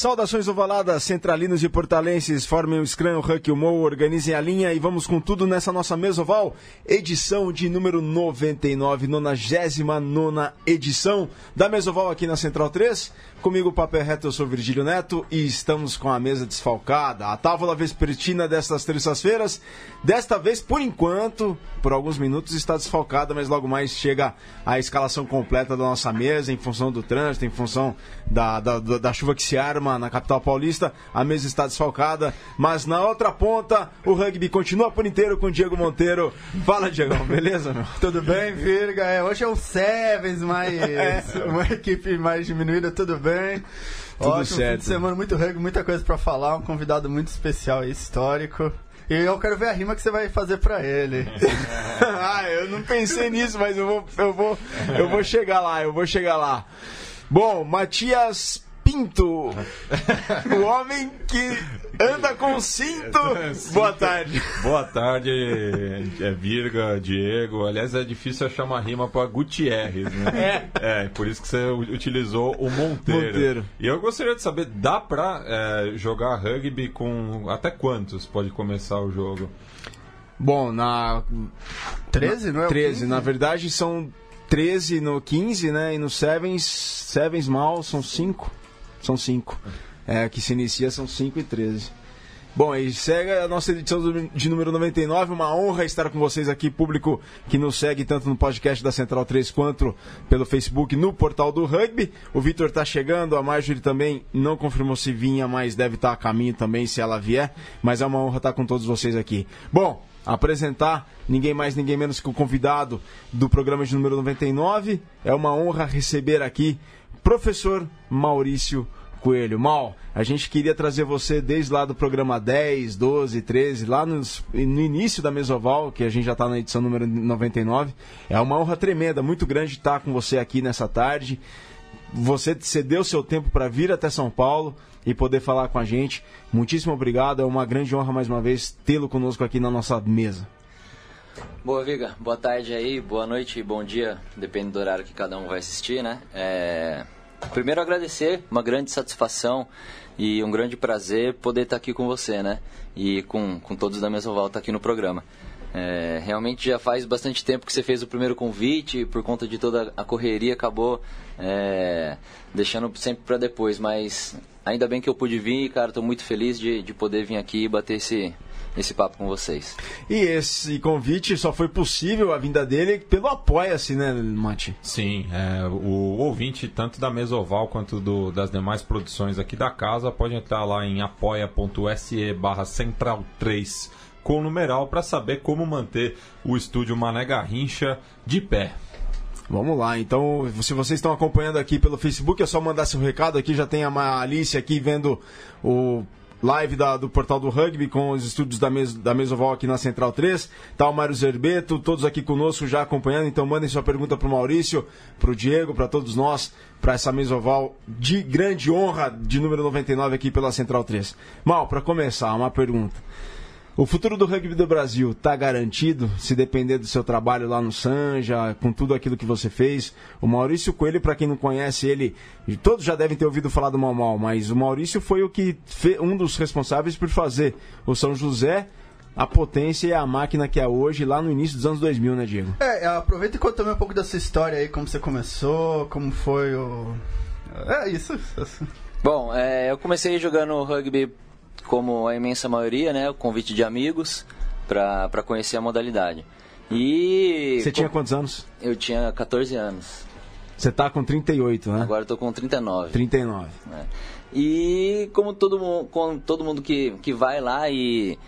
Saudações ovaladas, centralinos e portalenses, formem o Scrum, o Huck, o Mo, organizem a linha e vamos com tudo nessa nossa mesa oval, edição de número 99, 99 edição da mesa oval aqui na Central 3. Comigo, Papel Reto, eu sou Virgílio Neto e estamos com a mesa desfalcada, a tábua vespertina destas terças-feiras. Desta vez, por enquanto, por alguns minutos está desfalcada, mas logo mais chega a escalação completa da nossa mesa, em função do trânsito, em função da, da, da chuva que se arma na capital paulista. A mesa está desfalcada, mas na outra ponta, o rugby continua por inteiro com o Diego Monteiro. Fala, Diego, beleza, meu? Tudo bem, Virga? É, hoje é um Sevens, mas é. uma equipe mais diminuída, tudo bem? Tudo Ótimo, certo. fim de semana, muito rego, muita coisa para falar, um convidado muito especial e histórico. E eu quero ver a rima que você vai fazer para ele. ah, eu não pensei nisso, mas eu vou, eu vou, eu vou chegar lá, eu vou chegar lá. Bom, Matias Pinto, o homem que anda com cinto. Boa tarde. Boa tarde, é Virga, Diego. Aliás, é difícil achar uma rima para Gutierrez, né? É. É, por isso que você utilizou o Monteiro. Monteiro. E eu gostaria de saber, dá para é, jogar rugby com até quantos pode começar o jogo? Bom, na 13, não é? 13, na verdade são 13 no 15, né? E no Sevens, Sevens mal são 5. São 5 é, que se inicia são 5 e 13. Bom, e segue a nossa edição de número 99. Uma honra estar com vocês aqui, público que nos segue tanto no podcast da Central 3 quanto pelo Facebook no portal do Rugby. O Vitor está chegando, a Marjorie também não confirmou se vinha, mas deve estar tá a caminho também se ela vier. Mas é uma honra estar com todos vocês aqui. Bom, apresentar ninguém mais, ninguém menos que o convidado do programa de número 99. É uma honra receber aqui professor Maurício Coelho. Mal, a gente queria trazer você desde lá do programa 10, 12, 13, lá nos, no início da Mesoval, que a gente já está na edição número 99. É uma honra tremenda, muito grande estar com você aqui nessa tarde. Você cedeu seu tempo para vir até São Paulo e poder falar com a gente. Muitíssimo obrigado, é uma grande honra mais uma vez tê-lo conosco aqui na nossa mesa. Boa, Viga. Boa tarde aí, boa noite e bom dia, depende do horário que cada um vai assistir, né? É... Primeiro agradecer, uma grande satisfação e um grande prazer poder estar aqui com você, né? E com, com todos da mesa volta aqui no programa. É, realmente já faz bastante tempo que você fez o primeiro convite, por conta de toda a correria, acabou é, deixando sempre para depois. Mas ainda bem que eu pude vir, cara, estou muito feliz de, de poder vir aqui e bater esse, esse papo com vocês. E esse convite só foi possível a vinda dele pelo Apoia-se, né, Mati? Sim, é, o ouvinte, tanto da Mesoval quanto do, das demais produções aqui da casa, pode entrar lá em apoia.se barra central 3 com o numeral para saber como manter o estúdio Mané Garrincha de pé. Vamos lá, então, se vocês estão acompanhando aqui pelo Facebook, é só mandar seu recado aqui. Já tem a Alice aqui vendo o live da, do portal do rugby com os estúdios da, mes, da Mesoval aqui na Central 3. Tá o Mário Zerbeto, todos aqui conosco já acompanhando. Então mandem sua pergunta para o Maurício, para o Diego, para todos nós, para essa Mesoval de grande honra de número 99 aqui pela Central 3. Mal, para começar, uma pergunta. O futuro do rugby do Brasil está garantido se depender do seu trabalho lá no Sanja, com tudo aquilo que você fez. O Maurício Coelho, para quem não conhece ele, todos já devem ter ouvido falar do Mal Mal, mas o Maurício foi o que um dos responsáveis por fazer o São José a potência e a máquina que é hoje, lá no início dos anos 2000, né, Diego? É, aproveita e conta também um pouco da sua história aí, como você começou, como foi o. É isso. Bom, é, eu comecei jogando rugby como a imensa maioria, né, o convite de amigos para conhecer a modalidade. E Você tinha quantos anos? Eu tinha 14 anos. Você tá com 38, né? Agora eu tô com 39. 39. É. E como todo mundo, como todo mundo que, que vai lá e,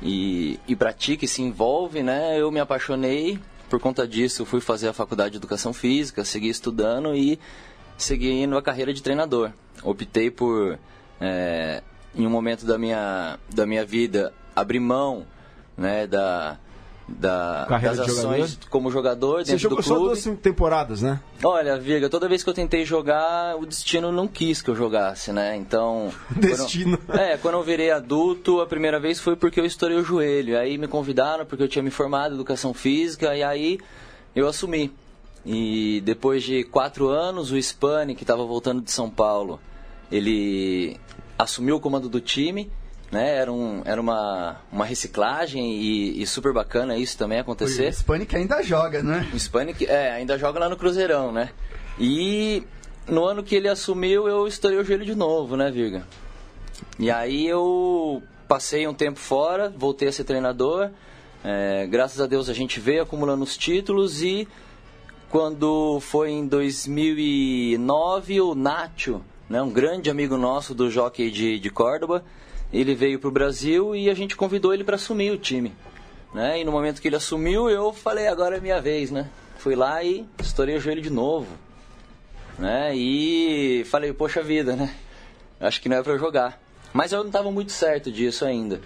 e, e pratica e se envolve, né? Eu me apaixonei. Por conta disso, fui fazer a faculdade de Educação Física, segui estudando e segui indo a carreira de treinador. Optei por é, em um momento da minha, da minha vida, abrir mão né, da, da, Carreira das ações jogador? como jogador dentro Você jogou do clube. só duas temporadas, né? Olha, Virga, toda vez que eu tentei jogar, o destino não quis que eu jogasse, né? Então... Destino. Quando, é, quando eu virei adulto, a primeira vez foi porque eu estourei o joelho. Aí me convidaram porque eu tinha me formado em Educação Física e aí eu assumi. E depois de quatro anos, o Spani, que estava voltando de São Paulo, ele assumiu o comando do time né? Era, um, era uma, uma reciclagem e, e super bacana isso também acontecer. O Hispanic ainda joga, né? O Hispanic, é, ainda joga lá no Cruzeirão, né? E no ano que ele assumiu, eu estourei o joelho de novo, né, Virga? E aí eu passei um tempo fora, voltei a ser treinador. É, graças a Deus a gente veio acumulando os títulos e quando foi em 2009 o Nacho, né, um grande amigo nosso do jockey de, de Córdoba, ele veio para o Brasil e a gente convidou ele para assumir o time. Né? E no momento que ele assumiu, eu falei, agora é minha vez, né? Fui lá e estourei o joelho de novo. Né? E falei, poxa vida, né? Acho que não é para jogar. Mas eu não estava muito certo disso ainda.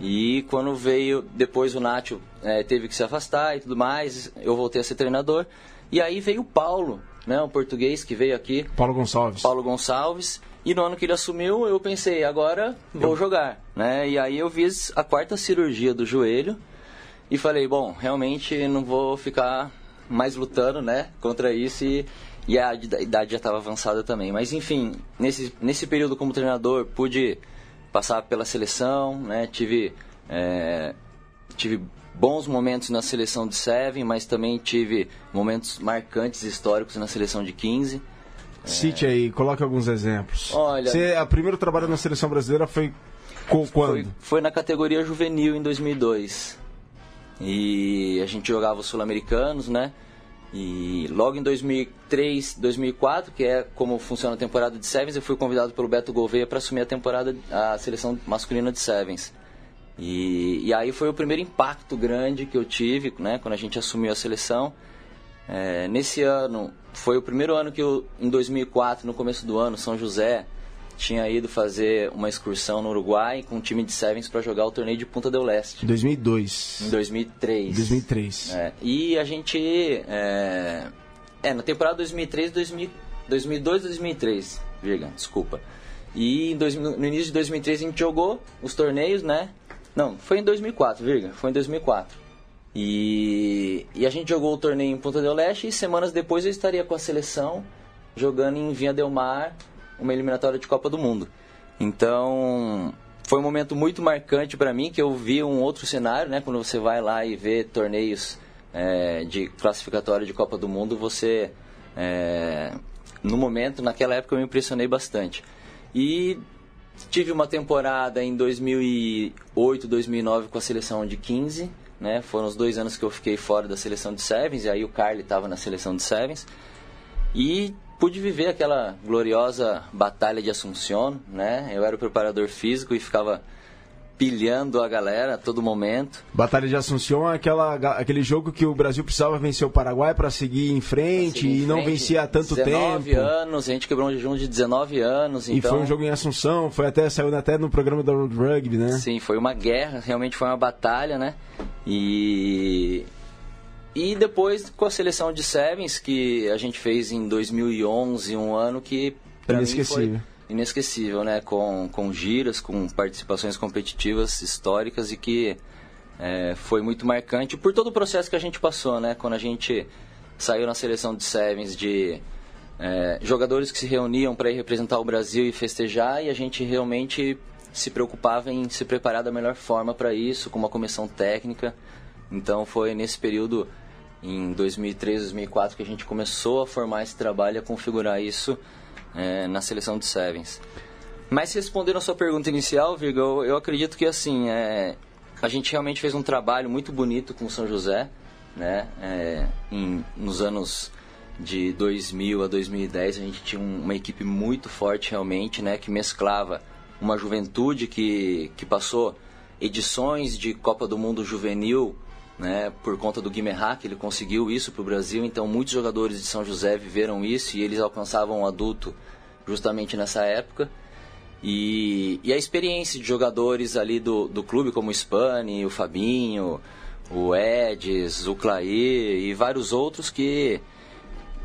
E quando veio, depois o Nacho é, teve que se afastar e tudo mais, eu voltei a ser treinador. E aí veio o Paulo, né? O português que veio aqui. Paulo Gonçalves. Paulo Gonçalves. E no ano que ele assumiu, eu pensei, agora vou jogar, né? E aí eu fiz a quarta cirurgia do joelho e falei, bom, realmente não vou ficar mais lutando, né, contra isso e, e a idade já estava avançada também. Mas enfim, nesse, nesse período como treinador, pude passar pela seleção, né? Tive é, tive bons momentos na seleção de Seven, mas também tive momentos marcantes históricos na seleção de 15. Cite aí, coloque alguns exemplos. Olha, Você, a primeiro trabalho na seleção brasileira foi quando? Foi, foi na categoria juvenil em 2002. E a gente jogava os sul-americanos, né? E logo em 2003, 2004, que é como funciona a temporada de Sevens, eu fui convidado pelo Beto Gouveia para assumir a temporada, a seleção masculina de Sevens. E, e aí foi o primeiro impacto grande que eu tive, né, quando a gente assumiu a seleção. É, nesse ano, foi o primeiro ano que eu, em 2004, no começo do ano, São José tinha ido fazer uma excursão no Uruguai com um time de Sevens para jogar o torneio de Punta del Leste. Em 2002. Em 2003. 2003. É, e a gente... É, é, na temporada 2003, 2000, 2002, 2003, Virga, desculpa. E dois, no início de 2003 a gente jogou os torneios, né? Não, foi em 2004, Virga, foi em 2004. E, e a gente jogou o torneio em Punta del Leste e semanas depois eu estaria com a seleção jogando em Vinha del Mar uma eliminatória de Copa do Mundo. Então foi um momento muito marcante para mim que eu vi um outro cenário, né? Quando você vai lá e vê torneios é, de classificatória de Copa do Mundo, você é, no momento, naquela época eu me impressionei bastante. E tive uma temporada em 2008, 2009 com a seleção de 15 né? Foram os dois anos que eu fiquei fora da seleção de Sevens, e aí o Carly estava na seleção de Sevens. E pude viver aquela gloriosa batalha de Assunção, né? Eu era o preparador físico e ficava pilhando a galera a todo momento. Batalha de Assunção é aquela, aquele jogo que o Brasil precisava vencer o Paraguai para seguir em frente seguir em e não vencia há tanto 19 tempo. 19 anos, a gente quebrou um jejum de 19 anos. E então... foi um jogo em Assunção, foi até saiu até no programa da World Rugby, né? Sim, foi uma guerra, realmente foi uma batalha, né? E e depois com a seleção de Sevens que a gente fez em 2011, um ano que para mim foi inesquecível, né? Com, com giras, com participações competitivas históricas e que é, foi muito marcante por todo o processo que a gente passou, né? Quando a gente saiu na seleção de Sevens de é, jogadores que se reuniam para ir representar o Brasil e festejar e a gente realmente se preocupava em se preparar da melhor forma para isso, com uma comissão técnica. Então foi nesse período, em 2003, 2004, que a gente começou a formar esse trabalho a configurar isso é, na seleção de Sevens. Mas respondendo a sua pergunta inicial, Virga, eu, acredito que assim, é, a gente realmente fez um trabalho muito bonito com o São José, né? É, em, nos anos de 2000 a 2010 a gente tinha uma equipe muito forte realmente, né? Que mesclava uma juventude que, que passou edições de Copa do Mundo Juvenil né, por conta do Guimerá, que ele conseguiu isso para o Brasil. Então, muitos jogadores de São José viveram isso e eles alcançavam o adulto justamente nessa época. E, e a experiência de jogadores ali do, do clube, como o Spani, o Fabinho, o Edis, o Clair e vários outros que,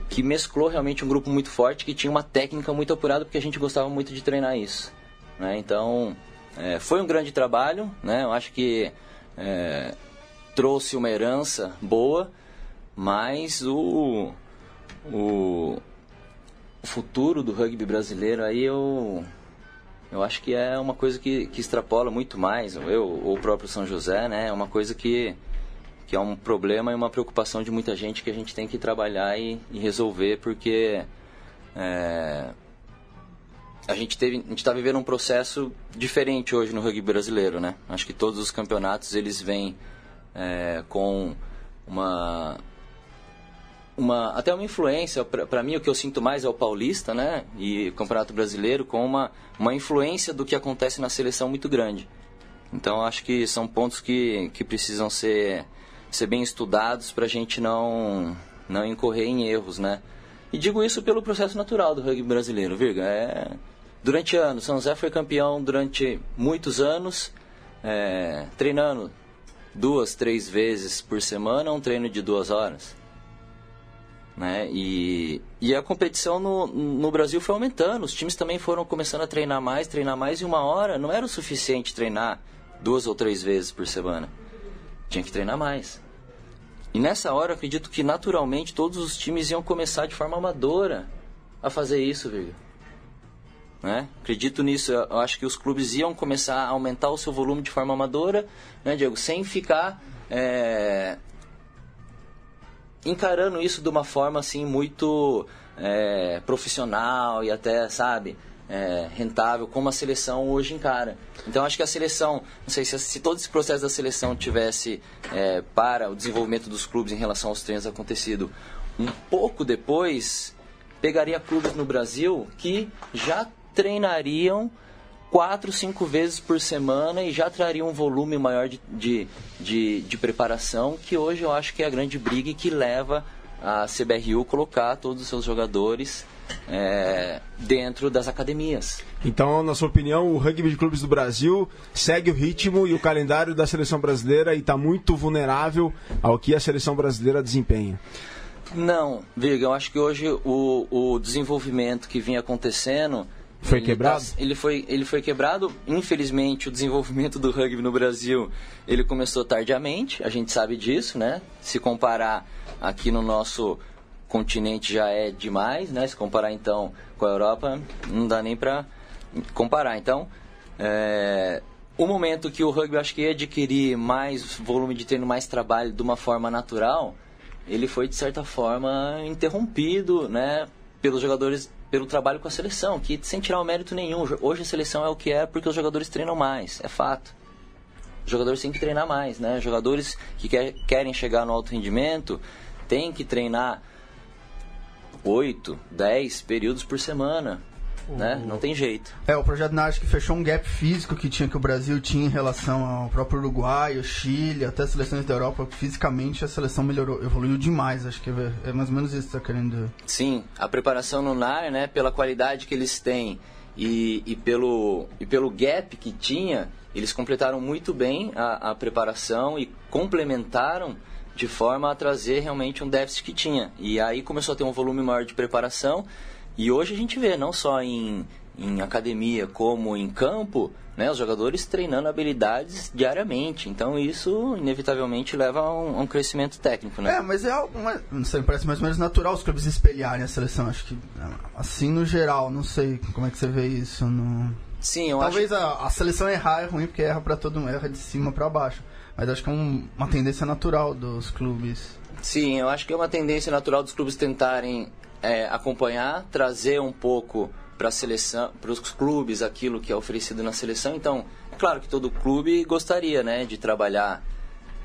que mesclou realmente um grupo muito forte que tinha uma técnica muito apurada porque a gente gostava muito de treinar isso. Né? Então, é, foi um grande trabalho, né? eu acho que é, trouxe uma herança boa, mas o, o, futuro do rugby brasileiro aí eu eu acho que é uma coisa que, que extrapola muito mais, eu ou o próprio São José, né? É uma coisa que, que é um problema e uma preocupação de muita gente que a gente tem que trabalhar e, e resolver, porque é, a gente teve, a gente está vivendo um processo diferente hoje no rugby brasileiro, né? Acho que todos os campeonatos eles vêm é, com uma uma, até uma influência, para mim o que eu sinto mais é o paulista, né, e Campeonato Brasileiro, com uma, uma influência do que acontece na seleção muito grande. Então acho que são pontos que, que precisam ser, ser bem estudados para a gente não, não incorrer em erros, né. E digo isso pelo processo natural do rugby brasileiro, Virga. É, durante anos, São José foi campeão durante muitos anos, é, treinando duas, três vezes por semana, um treino de duas horas. Né? E, e a competição no, no Brasil foi aumentando, os times também foram começando a treinar mais, treinar mais, e uma hora não era o suficiente treinar duas ou três vezes por semana. Tinha que treinar mais. E nessa hora acredito que naturalmente todos os times iam começar de forma amadora a fazer isso, viu? Né? Acredito nisso, eu acho que os clubes iam começar a aumentar o seu volume de forma amadora, né, Diego? Sem ficar é, encarando isso de uma forma assim muito é, profissional e até, sabe, é, rentável, como a seleção hoje encara. Então acho que a seleção, não sei se, se todo esse processo da seleção tivesse é, para o desenvolvimento dos clubes em relação aos treinos acontecido um pouco depois, pegaria clubes no Brasil que já treinariam quatro, cinco vezes por semana e já traria um volume maior de, de, de, de, preparação, que hoje eu acho que é a grande briga que leva a CBRU colocar todos os seus jogadores é, dentro das academias. Então, na sua opinião, o rugby de clubes do Brasil segue o ritmo e o calendário da seleção brasileira e está muito vulnerável ao que a seleção brasileira desempenha? Não, Virga, eu acho que hoje o, o desenvolvimento que vinha acontecendo foi ele quebrado? Tá, ele, foi, ele foi quebrado. Infelizmente, o desenvolvimento do rugby no Brasil, ele começou tardiamente, a gente sabe disso, né? Se comparar aqui no nosso continente já é demais, né? Se comparar, então, com a Europa, não dá nem para comparar. Então, é, o momento que o rugby acho que ia adquirir mais volume de treino, mais trabalho de uma forma natural, ele foi, de certa forma, interrompido, né? Pelos jogadores pelo trabalho com a seleção, que sem tirar o mérito nenhum. Hoje a seleção é o que é porque os jogadores treinam mais, é fato. Os jogadores têm que treinar mais, né? Jogadores que quer, querem chegar no alto rendimento têm que treinar 8, 10 períodos por semana né? Não tem jeito. É, o projeto NASC fechou um gap físico que tinha que o Brasil tinha em relação ao próprio Uruguai, o Chile, até as seleções da Europa. Fisicamente a seleção melhorou, evoluiu demais. Acho que é, é mais ou menos isso que você está querendo. Sim, a preparação no NAR, né, pela qualidade que eles têm e, e, pelo, e pelo gap que tinha, eles completaram muito bem a, a preparação e complementaram de forma a trazer realmente um déficit que tinha. E aí começou a ter um volume maior de preparação e hoje a gente vê, não só em, em academia como em campo, né, os jogadores treinando habilidades diariamente. Então isso inevitavelmente leva a um, a um crescimento técnico, né? É, mas é algo, não sei, parece mais ou menos natural os clubes espelharem a seleção. Acho que assim no geral, não sei como é que você vê isso. No... Sim, eu Talvez acho... a, a seleção errar é ruim porque erra para todo mundo, erra de cima para baixo. Mas acho que é um, uma tendência natural dos clubes. Sim, eu acho que é uma tendência natural dos clubes tentarem é, acompanhar, trazer um pouco para a seleção, para os clubes aquilo que é oferecido na seleção. Então, é claro que todo clube gostaria, né, de trabalhar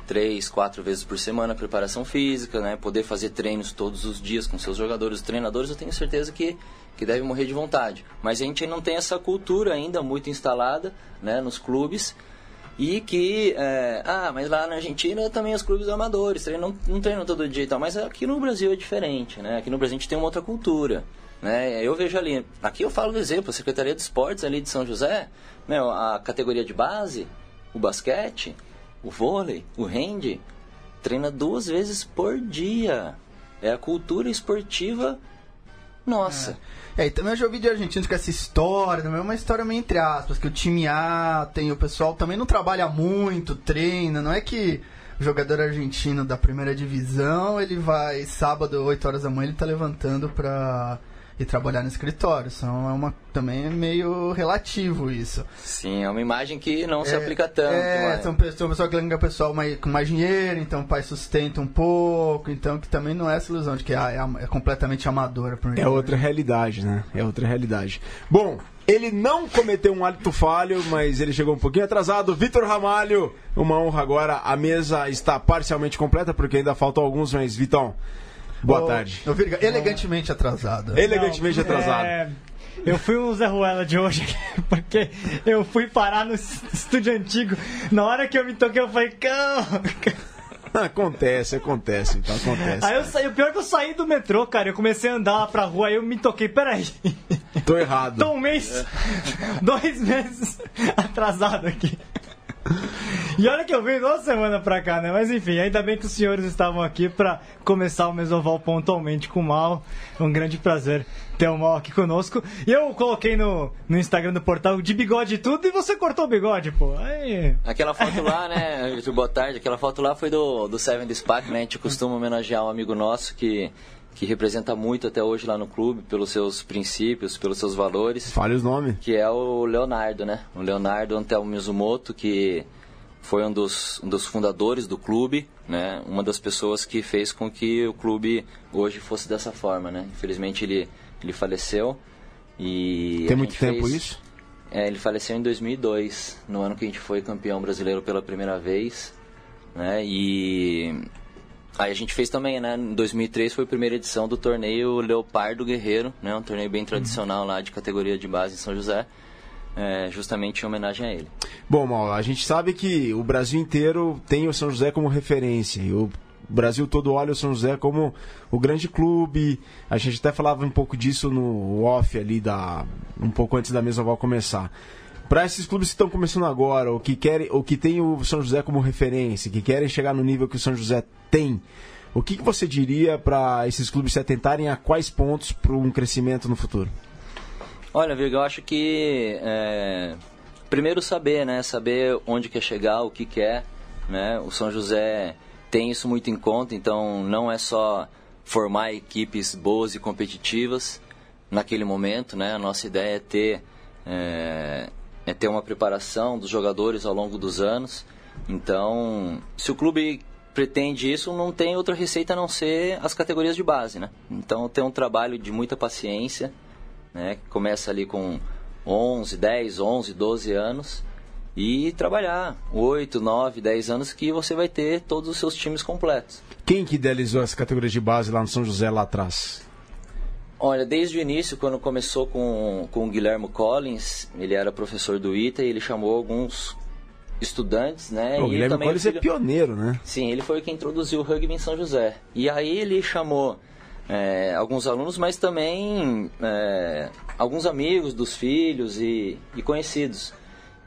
três, quatro vezes por semana preparação física, né, poder fazer treinos todos os dias com seus jogadores, treinadores. Eu tenho certeza que que deve morrer de vontade. Mas a gente não tem essa cultura ainda muito instalada, né, nos clubes e que, é, ah, mas lá na Argentina também os clubes amadores treinam, não treinam todo dia e tal, mas aqui no Brasil é diferente, né? Aqui no Brasil a gente tem uma outra cultura, né? Eu vejo ali, aqui eu falo do exemplo, a Secretaria de Esportes ali de São José, meu, a categoria de base, o basquete, o vôlei, o hand, treina duas vezes por dia. É a cultura esportiva nossa. É. é, também eu já ouvi de argentinos com essa história, também é uma história meio entre aspas, que o time A tem o pessoal também não trabalha muito, treina, não é que o jogador argentino da primeira divisão, ele vai sábado, 8 horas da manhã, ele tá levantando pra e trabalhar no escritório. Então é uma, também é meio relativo isso. Sim, é uma imagem que não é, se aplica tanto. É, são pessoas, que liga pessoal mais, com mais dinheiro, então o pai sustenta um pouco, então que também não é essa ilusão de que ah, é, é completamente amadora. É outra realidade, né? É outra realidade. Bom, ele não cometeu um hálito falho, mas ele chegou um pouquinho atrasado. Vitor Ramalho, uma honra agora. A mesa está parcialmente completa, porque ainda faltam alguns, mas Vitão, boa tarde. elegantemente atrasado. Elegantemente não, atrasado. É... Eu fui um Zé Ruela de hoje, porque eu fui parar no estúdio antigo. Na hora que eu me toquei, eu falei, calma. acontece, acontece, então acontece. Aí eu saí, o pior é que eu saí do metrô, cara. Eu comecei a andar lá pra rua, aí eu me toquei, peraí. Tô errado. Tô um mês, dois meses atrasado aqui. E olha que eu vim duas semanas pra cá, né? Mas enfim, ainda bem que os senhores estavam aqui pra começar o Mesoval pontualmente com o Mal. É um grande prazer ter o Mal aqui conosco. E eu coloquei no, no Instagram do portal de bigode e tudo e você cortou o bigode, pô. Aí... Aquela foto lá, né? Boa tarde. Aquela foto lá foi do, do Seven Spark, né? A gente costuma homenagear um amigo nosso que que representa muito até hoje lá no clube, pelos seus princípios, pelos seus valores. Fale os nomes. Que é o Leonardo, né? O Leonardo Antelmo Mizumoto, que foi um dos, um dos fundadores do clube, né? Uma das pessoas que fez com que o clube hoje fosse dessa forma, né? Infelizmente ele, ele faleceu e... Tem muito tempo fez... isso? É, ele faleceu em 2002, no ano que a gente foi campeão brasileiro pela primeira vez, né? E Aí a gente fez também, né? Em 2003 foi a primeira edição do torneio Leopardo Guerreiro, né? Um torneio bem tradicional uhum. lá de categoria de base em São José. É, justamente em homenagem a ele. Bom, Mauro, a gente sabe que o Brasil inteiro tem o São José como referência. E o Brasil todo olha o São José como o grande clube. A gente até falava um pouco disso no off ali, da, um pouco antes da mesa vai começar para esses clubes que estão começando agora, ou que querem, ou que tem o São José como referência, que querem chegar no nível que o São José tem, o que, que você diria para esses clubes se atentarem a quais pontos para um crescimento no futuro? Olha, Virga, eu acho que é, primeiro saber, né? Saber onde quer chegar, o que quer, né? O São José tem isso muito em conta, então não é só formar equipes boas e competitivas naquele momento, né? A nossa ideia é ter é, é ter uma preparação dos jogadores ao longo dos anos. Então, se o clube pretende isso, não tem outra receita a não ser as categorias de base, né? Então, tem um trabalho de muita paciência, né? Começa ali com 11, 10, 11, 12 anos e trabalhar 8, 9, 10 anos que você vai ter todos os seus times completos. Quem que idealizou as categorias de base lá no São José lá atrás? Olha, desde o início, quando começou com, com o Guilherme Collins, ele era professor do ITA e ele chamou alguns estudantes, né? o Guilherme Collins filho... é pioneiro, né? Sim, ele foi quem introduziu o rugby em São José. E aí ele chamou é, alguns alunos, mas também é, alguns amigos dos filhos e, e, conhecidos.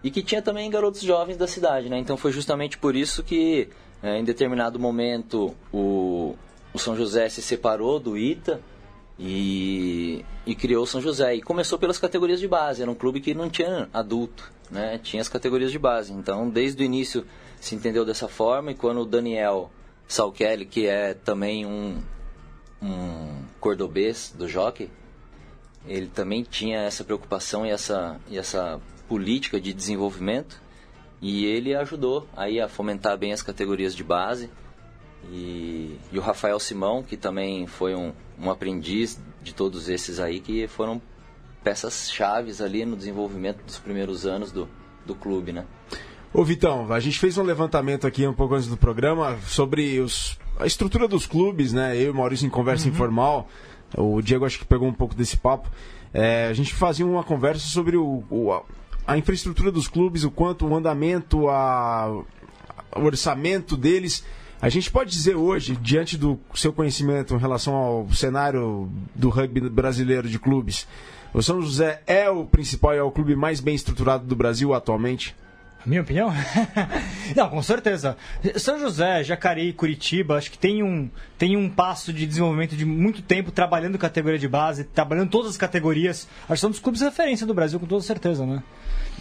E que tinha também garotos jovens da cidade, né? Então foi justamente por isso que, é, em determinado momento, o, o São José se separou do ITA e, e criou São José. E começou pelas categorias de base, era um clube que não tinha adulto, né? tinha as categorias de base. Então, desde o início se entendeu dessa forma, e quando o Daniel Salkelly, que é também um, um cordobês do jockey, ele também tinha essa preocupação e essa, e essa política de desenvolvimento, e ele ajudou aí a fomentar bem as categorias de base. E, e o Rafael Simão, que também foi um, um aprendiz de todos esses aí que foram peças chaves ali no desenvolvimento dos primeiros anos do, do clube, né? Ô Vitão, a gente fez um levantamento aqui um pouco antes do programa sobre os, a estrutura dos clubes, né? Eu e o Maurício em conversa uhum. informal. O Diego acho que pegou um pouco desse papo. É, a gente fazia uma conversa sobre o, o a, a, infraestrutura dos clubes, o quanto o andamento, a, o orçamento deles a gente pode dizer hoje, diante do seu conhecimento em relação ao cenário do rugby brasileiro de clubes, o São José é o principal e é o clube mais bem estruturado do Brasil atualmente? Minha opinião? Não, com certeza. São José, Jacareí, Curitiba, acho que tem um, tem um passo de desenvolvimento de muito tempo trabalhando categoria de base, trabalhando todas as categorias. Acho que são dos clubes de referência do Brasil, com toda certeza, né?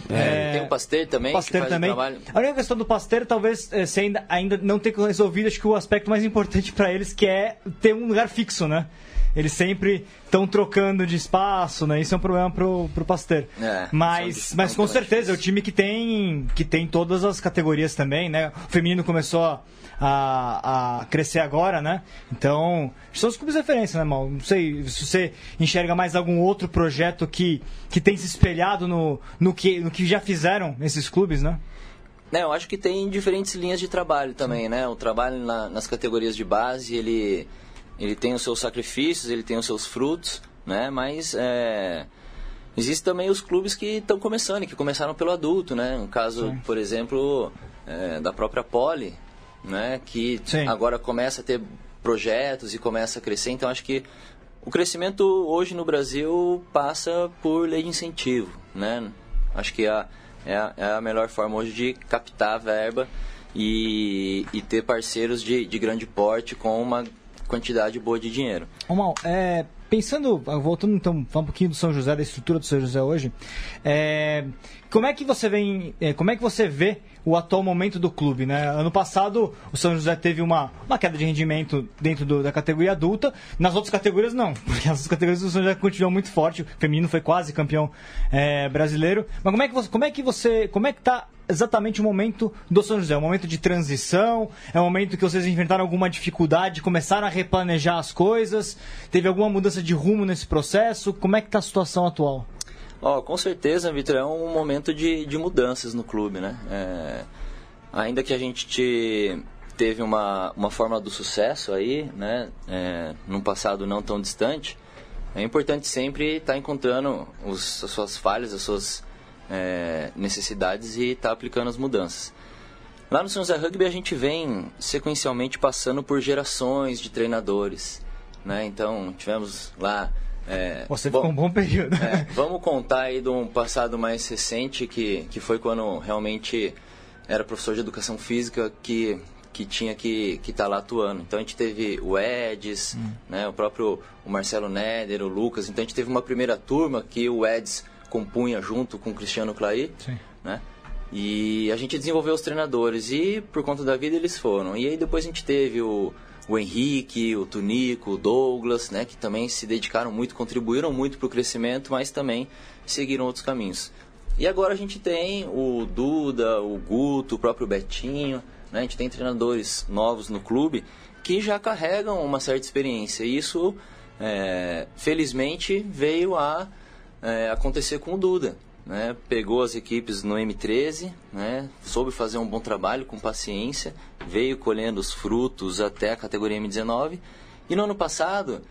É, tem o Pasteur também. Pasteur também. A única questão do Pasteur talvez é, se ainda, ainda não ter resolvido, acho que o aspecto mais importante para eles que é ter um lugar fixo, né? Eles sempre estão trocando de espaço, né? Isso é um problema pro, pro Pasteur. É, mas, mas com certeza é o time que tem, que tem todas as categorias também, né? O feminino começou a, a, a crescer agora, né? Então, são os clubes de referência, né, Mal? Não sei se você enxerga mais algum outro projeto que, que tem se espelhado no, no, que, no que já fizeram esses clubes, né? É, eu acho que tem diferentes linhas de trabalho também, Sim. né? O trabalho na, nas categorias de base, ele, ele tem os seus sacrifícios, ele tem os seus frutos, né? Mas é, existem também os clubes que estão começando, que começaram pelo adulto, né? Um caso, Sim. por exemplo, é, da própria Poli, né? Que Sim. agora começa a ter projetos e começa a crescer. Então, acho que o crescimento hoje no Brasil passa por lei de incentivo, né? Acho que a é a, é a melhor forma hoje de captar a verba e, e ter parceiros de, de grande porte com uma quantidade boa de dinheiro. Mal, é, pensando, voltando então, um pouquinho do São José, da estrutura do São José hoje, é, como é que você vem, é, como é que você vê o atual momento do clube, né? Ano passado o São José teve uma, uma queda de rendimento dentro do, da categoria adulta, nas outras categorias não, porque as categorias do São José continuam muito forte, o feminino foi quase campeão é, brasileiro. Mas como é que você, como é que você, como é que tá exatamente o momento do São José? É um momento de transição? É um momento que vocês enfrentaram alguma dificuldade, começaram a replanejar as coisas? Teve alguma mudança de rumo nesse processo? Como é que está a situação atual? Oh, com certeza, Vitor, é um momento de, de mudanças no clube, né? É, ainda que a gente te, teve uma, uma fórmula do sucesso aí, né? É, num passado não tão distante, é importante sempre estar tá encontrando os, as suas falhas, as suas é, necessidades e estar tá aplicando as mudanças. Lá no São José Rugby a gente vem sequencialmente passando por gerações de treinadores, né? Então tivemos lá é, Você ficou bom, um bom período. É, vamos contar aí de um passado mais recente, que, que foi quando realmente era professor de educação física que, que tinha que estar que tá lá atuando. Então a gente teve o Eds, hum. né, o próprio o Marcelo Neder, o Lucas. Então a gente teve uma primeira turma que o Eds compunha junto com o Cristiano Clay. Né? E a gente desenvolveu os treinadores e por conta da vida eles foram. E aí depois a gente teve o o Henrique, o Tunico, o Douglas, né, que também se dedicaram muito, contribuíram muito para o crescimento, mas também seguiram outros caminhos. E agora a gente tem o Duda, o Guto, o próprio Betinho, né, a gente tem treinadores novos no clube que já carregam uma certa experiência. E isso, é, felizmente, veio a é, acontecer com o Duda né, pegou as equipes no M13, né, soube fazer um bom trabalho com paciência, veio colhendo os frutos até a categoria M19. E no ano passado,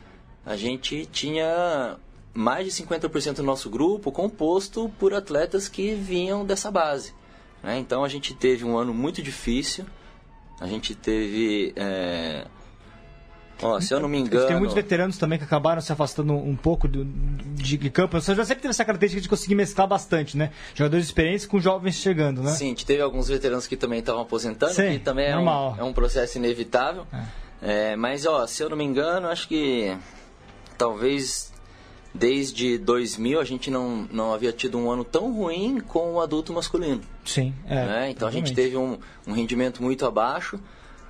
a gente tinha mais de 50% do nosso grupo composto por atletas que vinham dessa base. Né? Então a gente teve um ano muito difícil, a gente teve é, Ó, se eu não me engano. Tem muitos veteranos também que acabaram se afastando um pouco do, de, de campo. Você já sempre teve essa característica de conseguir mesclar bastante, né? Jogadores experientes com jovens chegando, né? Sim, teve alguns veteranos que também estavam aposentando, Sim, que também é um, é um, processo inevitável. É. É, mas, ó, se eu não me engano, acho que talvez desde 2000 a gente não, não havia tido um ano tão ruim com o adulto masculino. Sim, é. Né? Então a gente teve um, um rendimento muito abaixo.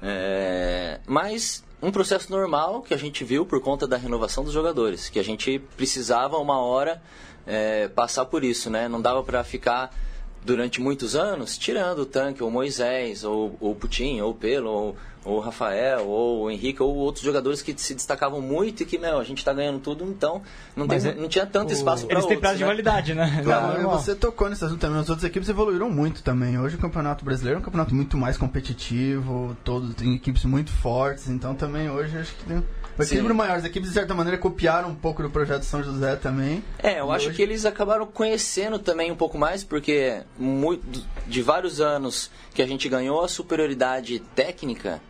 É, mas um processo normal que a gente viu por conta da renovação dos jogadores, que a gente precisava uma hora é, passar por isso, né? Não dava para ficar durante muitos anos tirando o tanque, ou Moisés, ou o Putin, ou o Pelo, ou, ou o Rafael, ou o Henrique, ou outros jogadores que se destacavam muito e que, meu, a gente está ganhando tudo, então não, tem, é, não tinha tanto o... espaço para outros. Eles têm prazo né? de validade, né? Claro, é, você tocou nesse assunto também, as outras equipes evoluíram muito também. Hoje o Campeonato Brasileiro é um campeonato muito mais competitivo, todos tem equipes muito fortes, então também hoje acho que tem o equilíbrio maior. As equipes, de certa maneira, copiaram um pouco do projeto São José também. É, eu acho hoje... que eles acabaram conhecendo também um pouco mais, porque muito, de vários anos que a gente ganhou, a superioridade técnica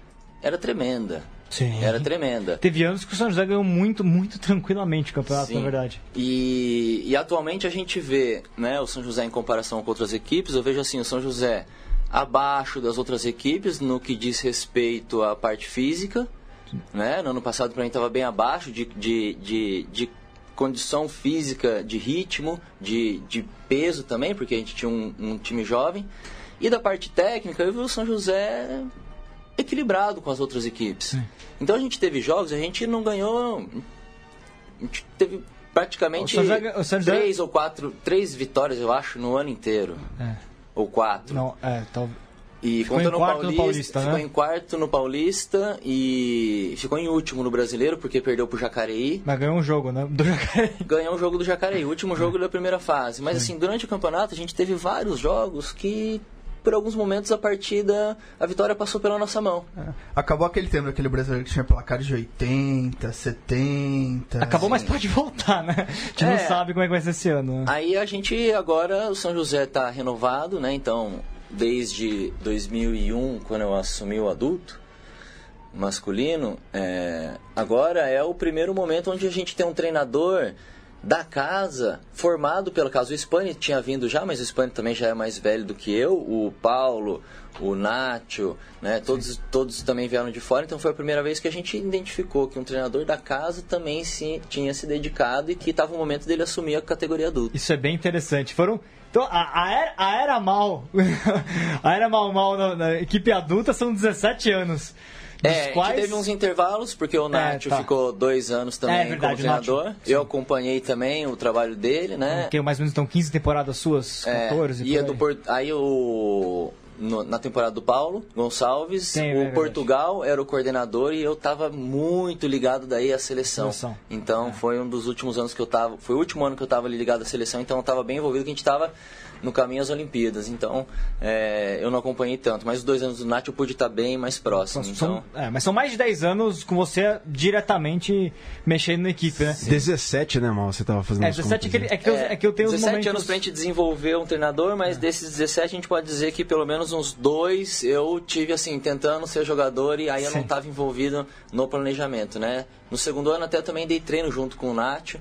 era tremenda. Sim. Era tremenda. Teve anos que o São José ganhou muito, muito tranquilamente o campeonato, Sim. na verdade. E, e atualmente a gente vê né, o São José em comparação com outras equipes, eu vejo assim, o São José abaixo das outras equipes no que diz respeito à parte física, né? No ano passado, para mim, estava bem abaixo de, de, de, de, condição física, de ritmo, de, de peso também, porque a gente tinha um, um time jovem. E da parte técnica, eu vi o São José equilibrado com as outras equipes. Sim. Então a gente teve jogos, a gente não ganhou a gente teve praticamente três ou quatro, três vitórias, eu acho, no ano inteiro. É. Ou quatro. Não, é, talvez. E ficou em quarto Paulista, no Paulista, ficou né? em quarto no Paulista e ficou em último no Brasileiro porque perdeu pro Jacareí. Mas ganhou um jogo, né? Do Jacareí. Ganhou um jogo do Jacareí, o último jogo da primeira fase. Mas assim, durante o campeonato a gente teve vários jogos que por alguns momentos a partida, a vitória passou pela nossa mão. É. Acabou aquele tempo daquele brasileiro que tinha placar de 80, 70. Acabou, sim. mas pode voltar, né? A gente é. não sabe como é que vai ser esse ano. Né? Aí a gente agora, o São José está renovado, né? Então, desde 2001, quando eu assumi o adulto masculino, é, agora é o primeiro momento onde a gente tem um treinador da casa, formado pelo caso. O Spani tinha vindo já, mas o Spani também já é mais velho do que eu. O Paulo, o Nacho, né? Todos, todos também vieram de fora. Então foi a primeira vez que a gente identificou que um treinador da casa também se, tinha se dedicado e que estava o momento dele assumir a categoria adulta. Isso é bem interessante. Foram então, a, a, era, a era mal, a era mal mal na, na, equipe adulta são 17 anos. É, quais... a gente teve uns intervalos, porque o Nacho é, tá. ficou dois anos também é, verdade, como treinador. Eu acompanhei também o trabalho dele, né? Que mais ou menos então 15 temporadas suas, 14 é, ia do Port... Aí o no, na temporada do Paulo Gonçalves, Sim, o é Portugal era o coordenador e eu estava muito ligado daí à seleção. seleção. Então é. foi um dos últimos anos que eu estava, foi o último ano que eu estava ligado à seleção, então eu estava bem envolvido que a gente estava no caminho às Olimpíadas. Então, é, eu não acompanhei tanto. Mas os dois anos do Nath eu pude estar bem mais próximo. São, então... é, mas são mais de 10 anos com você diretamente mexendo na equipe, né? Sim. 17, né, Mal? Você estava fazendo É, 17 é que, é, que eu, é, é que eu tenho 17 momentos... anos pra gente desenvolver um treinador, mas é. desses 17 a gente pode dizer que pelo menos uns dois eu tive, assim, tentando ser jogador e aí eu Sim. não estava envolvido no planejamento, né? No segundo ano até também dei treino junto com o Nath,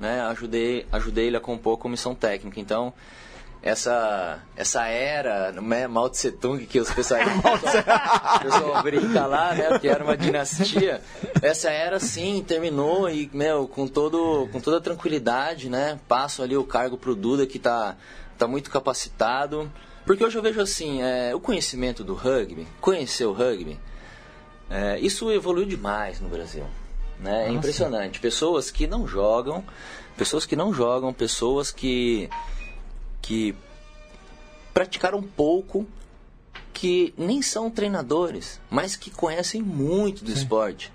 né? Ajudei, ajudei ele a compor a comissão técnica. Então, essa, essa era, né, Mao Tse Tung, que os pessoal, o pessoal brinca lá, né, que era uma dinastia, essa era sim terminou e, meu, com, todo, com toda tranquilidade, né, passo ali o cargo pro Duda, que tá, tá muito capacitado, porque hoje eu vejo assim, é, o conhecimento do rugby, conhecer o rugby, é, isso evoluiu demais no Brasil, né, é impressionante, pessoas que não jogam, pessoas que não jogam, pessoas que que praticaram pouco, que nem são treinadores, mas que conhecem muito do Sim. esporte.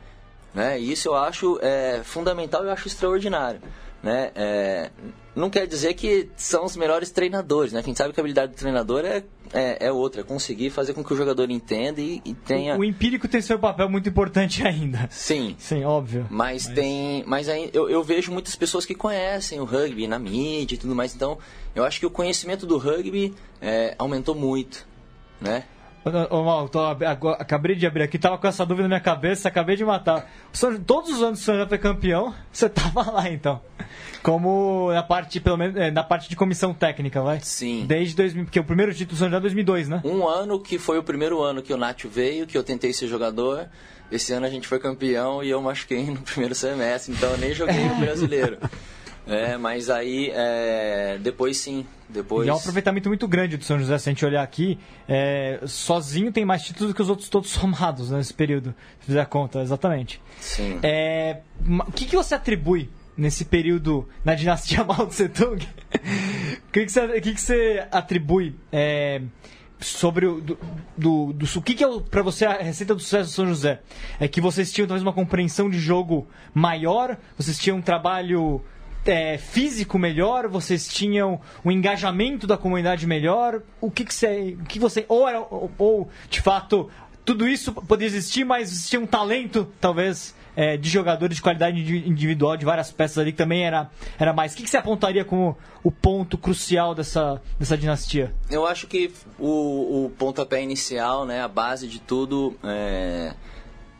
Né? E isso eu acho é, fundamental e eu acho extraordinário. Né? É, não quer dizer que são os melhores treinadores, né? Quem sabe que a habilidade do treinador é, é, é outra, é conseguir fazer com que o jogador entenda e, e tenha. O, o, empírico tem seu papel muito importante ainda. Sim. Sim, óbvio. Mas, mas... tem. Mas aí eu, eu vejo muitas pessoas que conhecem o rugby na mídia e tudo mais. Então, eu acho que o conhecimento do rugby é, aumentou muito, né? Ô, Mal, tô, acabei de abrir aqui, tava com essa dúvida na minha cabeça, acabei de matar. Todos os anos que o São já foi campeão, você tava lá então. Como na parte, pelo menos, é, na parte de comissão técnica, vai? Sim. Desde 2000, porque o primeiro título do São José é 2002, né? Um ano que foi o primeiro ano que o Nacho veio, que eu tentei ser jogador. Esse ano a gente foi campeão e eu machuquei no primeiro semestre, então eu nem joguei no brasileiro. É, mas aí é, depois sim. Depois... E é um aproveitamento muito grande do São José, se a gente olhar aqui, é, sozinho tem mais títulos do que os outros todos somados nesse período, se fizer a conta, exatamente. Sim. É, o que, que você atribui nesse período na dinastia Mao Tse Tung? O que, que, você, que, que você atribui é, sobre o do, do, do, o que, que é para você a receita do sucesso do São José? É que vocês tinham talvez uma compreensão de jogo maior, vocês tinham um trabalho é, físico melhor, vocês tinham um engajamento da comunidade melhor. O que, que você. O que você ou, era, ou, ou, de fato, tudo isso podia existir, mas existia um talento, talvez. É, de jogadores de qualidade individual de várias peças ali que também era, era mais. O que, que você apontaria como o ponto crucial dessa, dessa dinastia? Eu acho que o, o pontapé inicial, né, a base de tudo, é,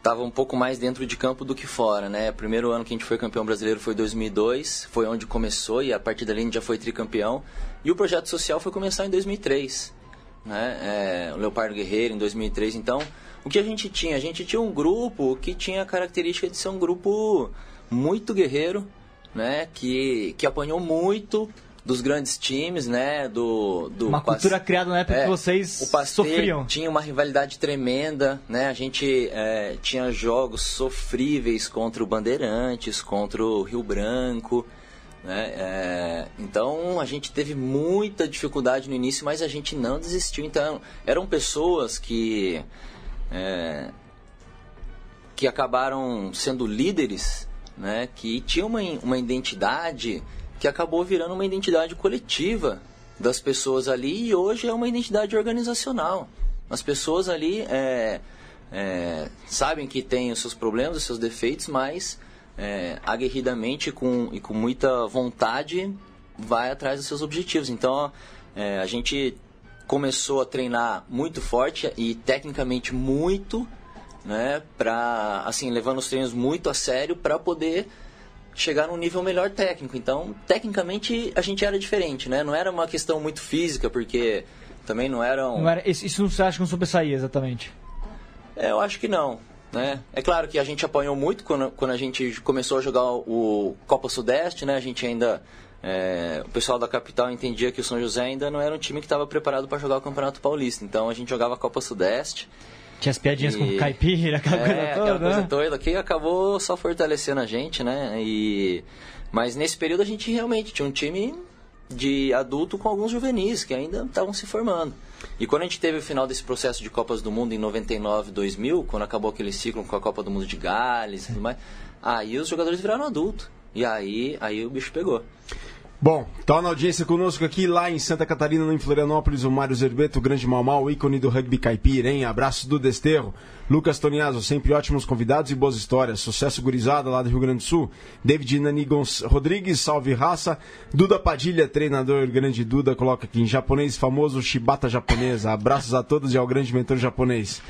estava um pouco mais dentro de campo do que fora, né? O primeiro ano que a gente foi campeão brasileiro foi 2002, foi onde começou e a partir dali a gente já foi tricampeão. E o projeto social foi começar em 2003, né? É, o Leopardo Guerreiro em 2003. Então, o que a gente tinha? A gente tinha um grupo que tinha a característica de ser um grupo muito guerreiro, né? Que, que apanhou muito, dos grandes times, né? Do, do uma cultura criada na época é, que vocês o Pasteur sofriam. Tinha uma rivalidade tremenda, né? A gente é, tinha jogos sofríveis contra o Bandeirantes, contra o Rio Branco. Né? É, então a gente teve muita dificuldade no início, mas a gente não desistiu. Então eram pessoas que é, que acabaram sendo líderes, né? Que tinham uma, uma identidade que acabou virando uma identidade coletiva das pessoas ali e hoje é uma identidade organizacional. As pessoas ali é, é, sabem que têm os seus problemas, os seus defeitos, mas é, aguerridamente com, e com muita vontade vai atrás dos seus objetivos. Então é, a gente começou a treinar muito forte e tecnicamente muito, né, para assim levando os treinos muito a sério para poder chegar num nível melhor técnico. Então, tecnicamente, a gente era diferente, né? Não era uma questão muito física, porque também não eram... Não era, isso você acha que não sobressaía exatamente? É, eu acho que não. Né? É claro que a gente apanhou muito quando, quando a gente começou a jogar o Copa Sudeste, né? A gente ainda... É, o pessoal da capital entendia que o São José ainda não era um time que estava preparado para jogar o Campeonato Paulista. Então a gente jogava a Copa Sudeste tinha as piadinhas e... com caipira, aquela é, coisa toda, aquela né? coisa toda que acabou só fortalecendo a gente, né? E... Mas nesse período a gente realmente tinha um time de adulto com alguns juvenis que ainda estavam se formando. E quando a gente teve o final desse processo de Copas do Mundo em 99, 2000, quando acabou aquele ciclo com a Copa do Mundo de Gales e tudo mais, aí os jogadores viraram adulto. E aí, aí o bicho pegou. Bom, tá na audiência conosco aqui lá em Santa Catarina, em Florianópolis, o Mário Zerbeto, o grande Malmal, ícone do rugby caipira, hein? Abraço do Desterro. Lucas Toniaso, sempre ótimos convidados e boas histórias. Sucesso gurizada lá do Rio Grande do Sul. David Nani Rodrigues, salve raça. Duda Padilha, treinador grande Duda, coloca aqui em japonês famoso Shibata japonesa. Abraços a todos e ao grande mentor japonês.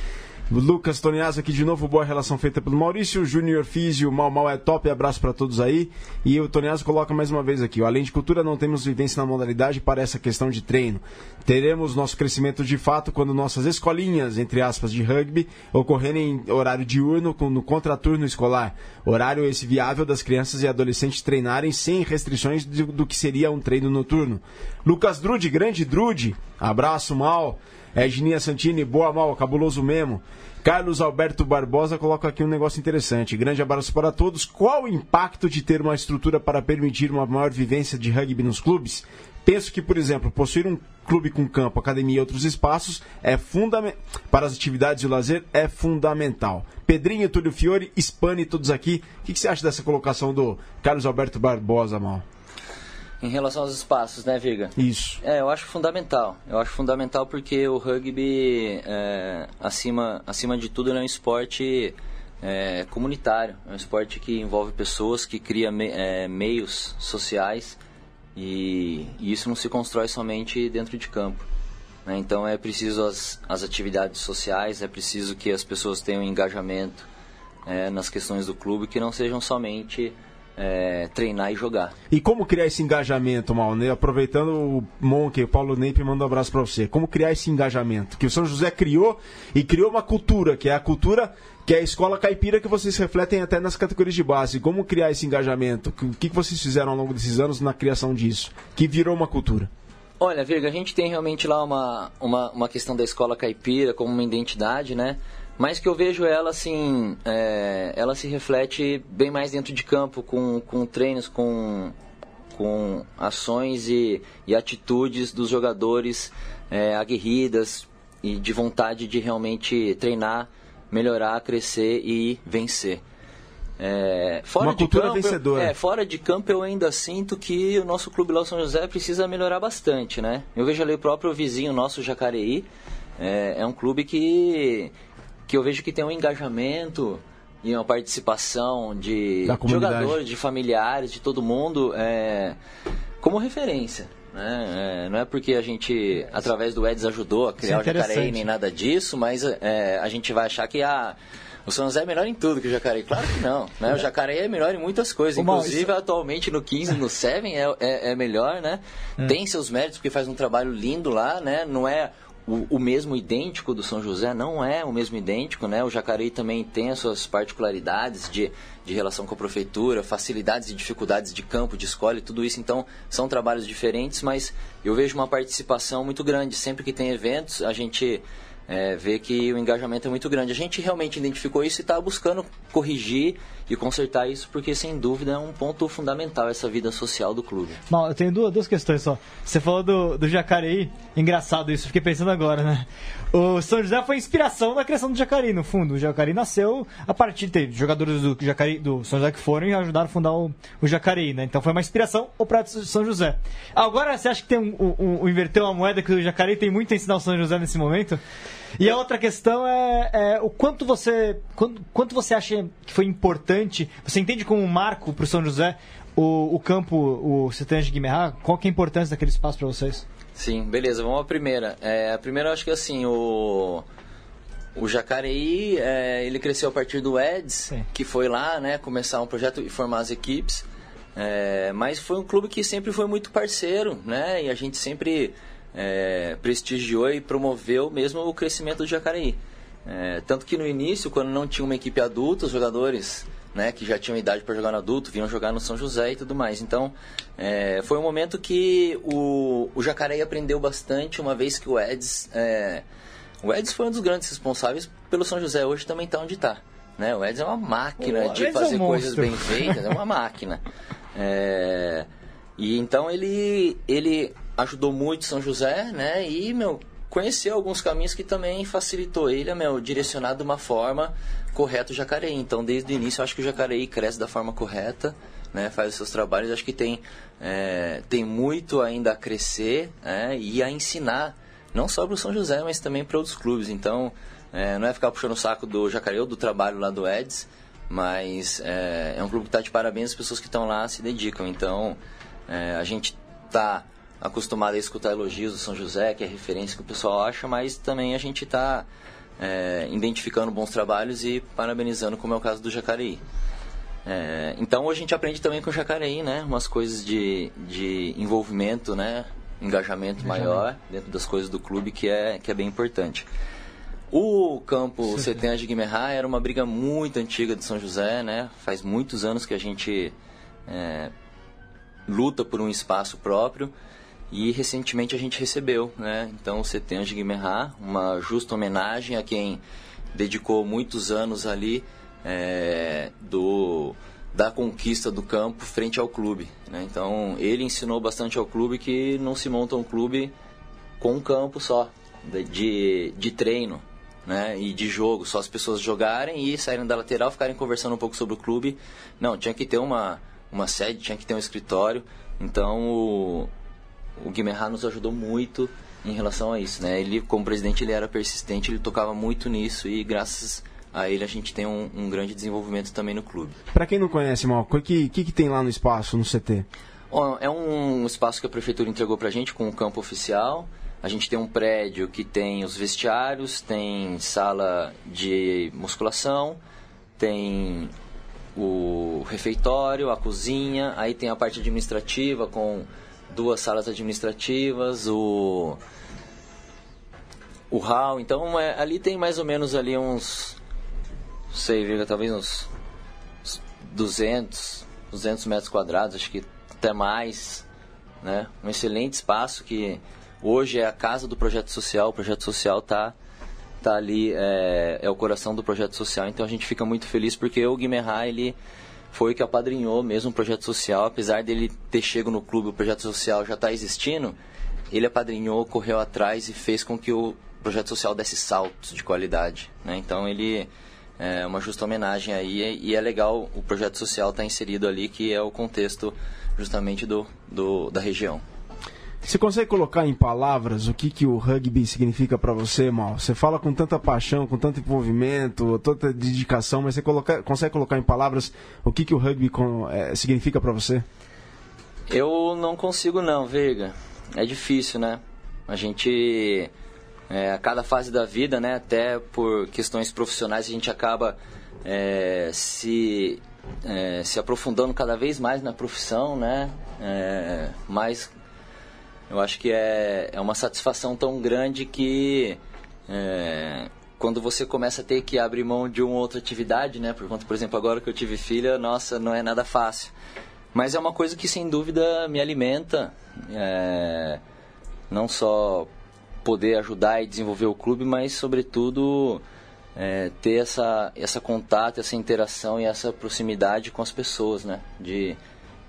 Lucas Tonias aqui de novo, boa relação feita pelo Maurício. Júnior Físio, mal mal é top, abraço para todos aí. E o Tonias coloca mais uma vez aqui: além de cultura, não temos vivência na modalidade para essa questão de treino. Teremos nosso crescimento de fato quando nossas escolinhas, entre aspas, de rugby ocorrerem em horário diurno no contraturno escolar. Horário esse viável das crianças e adolescentes treinarem sem restrições do que seria um treino noturno. Lucas Drude, grande Drude, abraço mal. Edninha Santini, boa mal, cabuloso mesmo. Carlos Alberto Barbosa coloca aqui um negócio interessante. Grande abraço para todos. Qual o impacto de ter uma estrutura para permitir uma maior vivência de rugby nos clubes? Penso que, por exemplo, possuir um clube com campo, academia e outros espaços é fundamental para as atividades e o lazer é fundamental. Pedrinho, Túlio Fiore, Spani, todos aqui. O que, que você acha dessa colocação do Carlos Alberto Barbosa, mal? Em relação aos espaços, né, Viga? Isso. É, eu acho fundamental. Eu acho fundamental porque o rugby, é, acima, acima de tudo, é um esporte é, comunitário. É um esporte que envolve pessoas, que cria me, é, meios sociais e, e, isso não se constrói somente dentro de campo. Né? Então é preciso as, as atividades sociais, é preciso que as pessoas tenham engajamento é, nas questões do clube, que não sejam somente é, treinar e jogar. E como criar esse engajamento, Malney? Aproveitando o Monk, o Paulo Neip manda um abraço para você. Como criar esse engajamento? Que o São José criou e criou uma cultura, que é a cultura que é a escola caipira que vocês refletem até nas categorias de base. Como criar esse engajamento? O que vocês fizeram ao longo desses anos na criação disso? Que virou uma cultura. Olha, Virga, a gente tem realmente lá uma, uma, uma questão da escola caipira como uma identidade, né? Mas que eu vejo ela assim, é, ela se reflete bem mais dentro de campo, com, com treinos, com, com ações e, e atitudes dos jogadores é, aguerridas e de vontade de realmente treinar, melhorar, crescer e vencer. É, fora Uma de cultura campo, vencedora. É, fora de campo eu ainda sinto que o nosso clube lá São José precisa melhorar bastante, né? Eu vejo ali o próprio vizinho nosso, Jacareí, é, é um clube que que eu vejo que tem um engajamento e uma participação de jogadores, de familiares, de todo mundo é, como referência. Né? É, não é porque a gente, através do Eds, ajudou a criar é o Jacareí nem nada disso, mas é, a gente vai achar que a. O São José é melhor em tudo que o Jacareí. Claro que não. Né? O Jacareí é melhor em muitas coisas. Inclusive, atualmente no 15 no 7 é, é, é melhor, né? É. Tem seus méritos, porque faz um trabalho lindo lá, né? Não é o, o, mesmo idêntico do São José, não é o mesmo idêntico, né? O Jacareí também tem as suas particularidades de, de relação com a prefeitura, facilidades e dificuldades de campo, de escola e tudo isso. Então, são trabalhos diferentes, mas eu vejo uma participação muito grande. Sempre que tem eventos, a gente é, vê que o engajamento é muito grande. A gente realmente identificou isso e está buscando corrigir e consertar isso, porque sem dúvida é um ponto fundamental essa vida social do clube. Mal, eu tenho duas, duas questões só. Você falou do, do Jacareí, engraçado isso, fiquei pensando agora, né? O São José foi inspiração da criação do Jacareí, no fundo. O Jacareí nasceu a partir de jogadores do Jacareí, do São José que foram e ajudaram a fundar o, o Jacareí, né? Então foi uma inspiração o Prato de São José. Agora, você acha que tem um, um, um inverter uma moeda que o Jacareí tem muito a ensinar o São José nesse momento? E a outra questão é, é o quanto você, quanto, quanto você acha que foi importante, você entende como um marco para o São José o, o campo, o Cetange Guimerá? Qual que é a importância daquele espaço para vocês? Sim, beleza, vamos à primeira. É, a primeira eu acho que assim, o... O Jacareí, é, ele cresceu a partir do EDS, Sim. que foi lá, né, começar um projeto e formar as equipes. É, mas foi um clube que sempre foi muito parceiro, né? E a gente sempre é, prestigiou e promoveu mesmo o crescimento do Jacareí. É, tanto que no início, quando não tinha uma equipe adulta, os jogadores né, que já tinham idade para jogar no adulto vinham jogar no São José e tudo mais. Então, é, foi um momento que o, o Jacareí aprendeu bastante, uma vez que o Eds. É, o Eds foi um dos grandes responsáveis pelo São José, hoje também está onde está. Né? O Eds é uma máquina de fazer é um coisas bem feitas, é uma máquina. É, e então ele, ele ajudou muito São José, né? E, meu, conheceu alguns caminhos que também facilitou ele meu, direcionar de uma forma correta o Jacareí. Então, desde o início, eu acho que o Jacareí cresce da forma correta, né? Faz os seus trabalhos. Acho que tem, é, tem muito ainda a crescer é, e a ensinar, não só para o São José, mas também para outros clubes. Então, é, não é ficar puxando o saco do Jacareí ou do trabalho lá do Eds, mas é, é um clube que está de parabéns, as pessoas que estão lá se dedicam. Então, é, a gente está acostumado a escutar elogios do São José, que é referência que o pessoal acha, mas também a gente está é, identificando bons trabalhos e parabenizando, como é o caso do Jacareí. É, então a gente aprende também com o Jacareí, né? Umas coisas de, de envolvimento, né? Engajamento, maior dentro das coisas do clube que é, que é bem importante. O campo Setenha de Guimerá era uma briga muito antiga de São José, né? Faz muitos anos que a gente é, luta por um espaço próprio. E recentemente a gente recebeu, né? Então o CETEN de Guimerá, uma justa homenagem a quem dedicou muitos anos ali é, do da conquista do campo frente ao clube. Né? Então ele ensinou bastante ao clube que não se monta um clube com um campo só de, de treino né? e de jogo, só as pessoas jogarem e saírem da lateral, ficarem conversando um pouco sobre o clube. Não, tinha que ter uma, uma sede, tinha que ter um escritório. Então o, o Guimerá nos ajudou muito em relação a isso, né? Ele, como presidente, ele era persistente, ele tocava muito nisso e graças a ele a gente tem um, um grande desenvolvimento também no clube. Para quem não conhece, Mal, o que, que, que tem lá no espaço, no CT? é um espaço que a prefeitura entregou para a gente com o um campo oficial. A gente tem um prédio que tem os vestiários, tem sala de musculação, tem o refeitório, a cozinha, aí tem a parte administrativa com duas salas administrativas, o o hall. Então é, ali tem mais ou menos ali uns sei, talvez uns 200, 200 metros quadrados, acho que até mais, né? Um excelente espaço que hoje é a casa do projeto social. O projeto social tá tá ali é, é o coração do projeto social. Então a gente fica muito feliz porque o Guimerá ele foi o que apadrinhou mesmo o projeto social, apesar dele ter chego no clube, o projeto social já está existindo, ele apadrinhou, correu atrás e fez com que o projeto social desse saltos de qualidade. Né? Então ele é uma justa homenagem aí e é legal o projeto social estar tá inserido ali, que é o contexto justamente do, do da região. Você consegue colocar em palavras o que, que o rugby significa para você, Mal? Você fala com tanta paixão, com tanto envolvimento, tanta dedicação, mas você coloca, consegue colocar em palavras o que, que o rugby com, é, significa para você? Eu não consigo não, Veiga. É difícil, né? A gente, é, a cada fase da vida, né, até por questões profissionais, a gente acaba é, se, é, se aprofundando cada vez mais na profissão, né? É, mais eu acho que é, é uma satisfação tão grande que é, quando você começa a ter que abrir mão de uma outra atividade, né? Por conta, por exemplo, agora que eu tive filha, nossa, não é nada fácil. Mas é uma coisa que sem dúvida me alimenta, é, não só poder ajudar e desenvolver o clube, mas sobretudo é, ter essa, essa contato, essa interação e essa proximidade com as pessoas, né? De,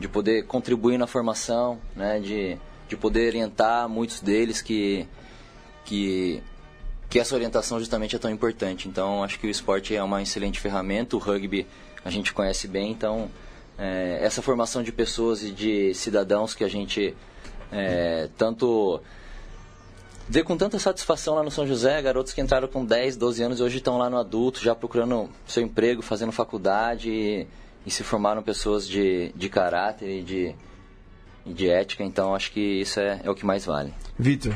de poder contribuir na formação, né? De, de poder orientar muitos deles que, que, que essa orientação justamente é tão importante. Então, acho que o esporte é uma excelente ferramenta, o rugby a gente conhece bem, então é, essa formação de pessoas e de cidadãos que a gente é, tanto ver com tanta satisfação lá no São José, garotos que entraram com 10, 12 anos e hoje estão lá no adulto, já procurando seu emprego, fazendo faculdade e, e se formaram pessoas de, de caráter e de, de ética, então acho que isso é, é o que mais vale. Vitor,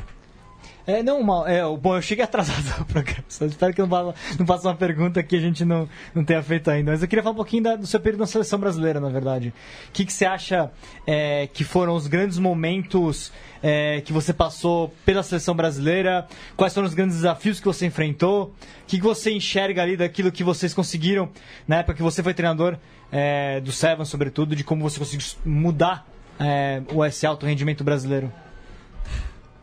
é, não, mal. É, bom, eu cheguei atrasado ao programa. Só espero que não, não faça uma pergunta que a gente não, não tenha feito ainda. Mas eu queria falar um pouquinho da, do seu período na seleção brasileira, na verdade. O que, que você acha é, que foram os grandes momentos é, que você passou pela seleção brasileira? Quais foram os grandes desafios que você enfrentou? O que, que você enxerga ali daquilo que vocês conseguiram na época que você foi treinador é, do Seven, sobretudo, de como você conseguiu mudar é, o S alto rendimento brasileiro?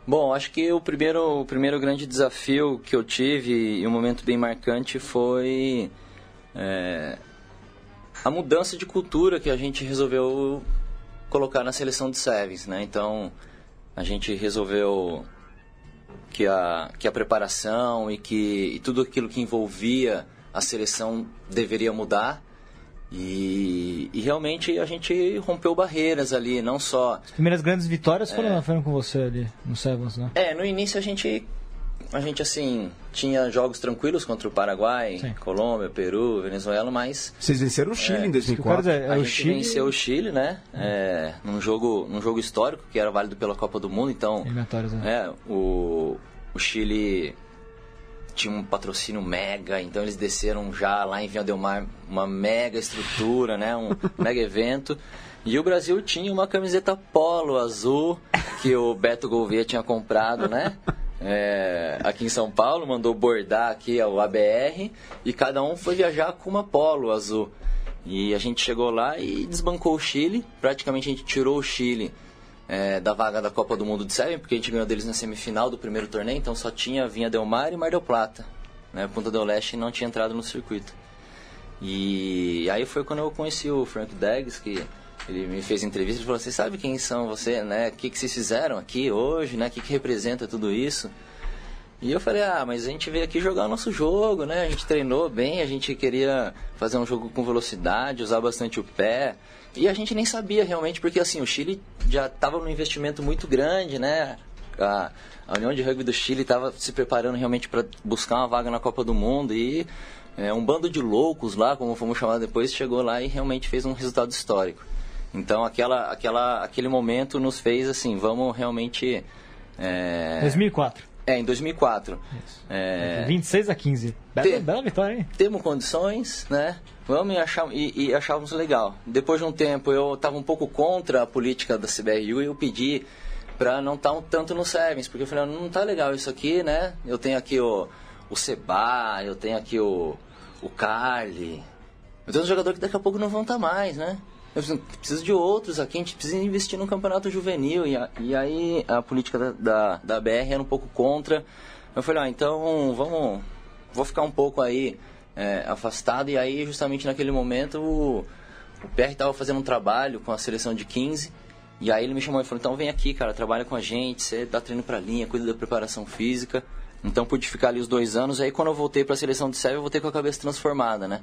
Bom, acho que o primeiro, o primeiro grande desafio que eu tive e um momento bem marcante foi é, a mudança de cultura que a gente resolveu colocar na seleção de Sevens, né? Então, a gente resolveu que a, que a preparação e que e tudo aquilo que envolvia a seleção deveria mudar e, e, realmente a gente rompeu barreiras ali, não só. As primeiras grandes vitórias foram, é, foram com você ali no Sevens, né? É, no início a gente. A gente, assim, tinha jogos tranquilos contra o Paraguai, Sim. Colômbia, Peru, Venezuela, mas... Vocês venceram o Chile é, em 2004. Dizer, é, a gente Chile... venceu o Chile, né? É, num, jogo, num jogo histórico, que era válido pela Copa do Mundo, então... É. é, o, o Chile tinha um patrocínio mega, então eles desceram já lá em Vinha Del Mar uma mega estrutura, né? Um mega evento. E o Brasil tinha uma camiseta polo azul que o Beto Gouveia tinha comprado, né? É, aqui em São Paulo, mandou bordar aqui o ABR e cada um foi viajar com uma polo azul. E a gente chegou lá e desbancou o Chile, praticamente a gente tirou o Chile é, da vaga da Copa do Mundo de Seven, porque a gente ganhou deles na semifinal do primeiro torneio, então só tinha Vinha Del Mar e Mar del Plata. Né? Punta del Leste não tinha entrado no circuito. E aí foi quando eu conheci o Frank Deggs, que ele me fez entrevista e falou: Você sabe quem são você, né? O que, que vocês fizeram aqui hoje, né? O que, que representa tudo isso? E eu falei: Ah, mas a gente veio aqui jogar o nosso jogo, né? A gente treinou bem, a gente queria fazer um jogo com velocidade, usar bastante o pé. E a gente nem sabia realmente, porque assim, o Chile já estava num investimento muito grande, né? A, a União de Rugby do Chile estava se preparando realmente para buscar uma vaga na Copa do Mundo e é, um bando de loucos lá, como fomos chamados depois, chegou lá e realmente fez um resultado histórico. Então aquela, aquela, aquele momento nos fez assim, vamos realmente... É... 2004. É, em 2004. É... 26 a 15. Bela, bela vitória, hein? Temos condições, né? Vamos e, achar, e, e achávamos legal. Depois de um tempo, eu estava um pouco contra a política da CBRU e eu pedi para não estar tá um tanto no Sevens, porque eu falei, não tá legal isso aqui, né? Eu tenho aqui o, o Seba, eu tenho aqui o, o Carly. Eu tenho um jogador que daqui a pouco não vão estar tá mais, né? Eu preciso de outros aqui, a gente precisa investir no campeonato juvenil. E, a, e aí a política da, da, da, BR era um pouco contra. Eu falei, ah, então vamos. Vou ficar um pouco aí é, afastado. E aí, justamente naquele momento, o, o PR estava fazendo um trabalho com a seleção de 15. E aí ele me chamou e falou, então vem aqui, cara, trabalha com a gente, você dá treino pra linha, cuida da preparação física. Então pude ficar ali os dois anos. Aí quando eu voltei para a seleção de Sérvia, eu voltei com a cabeça transformada, né?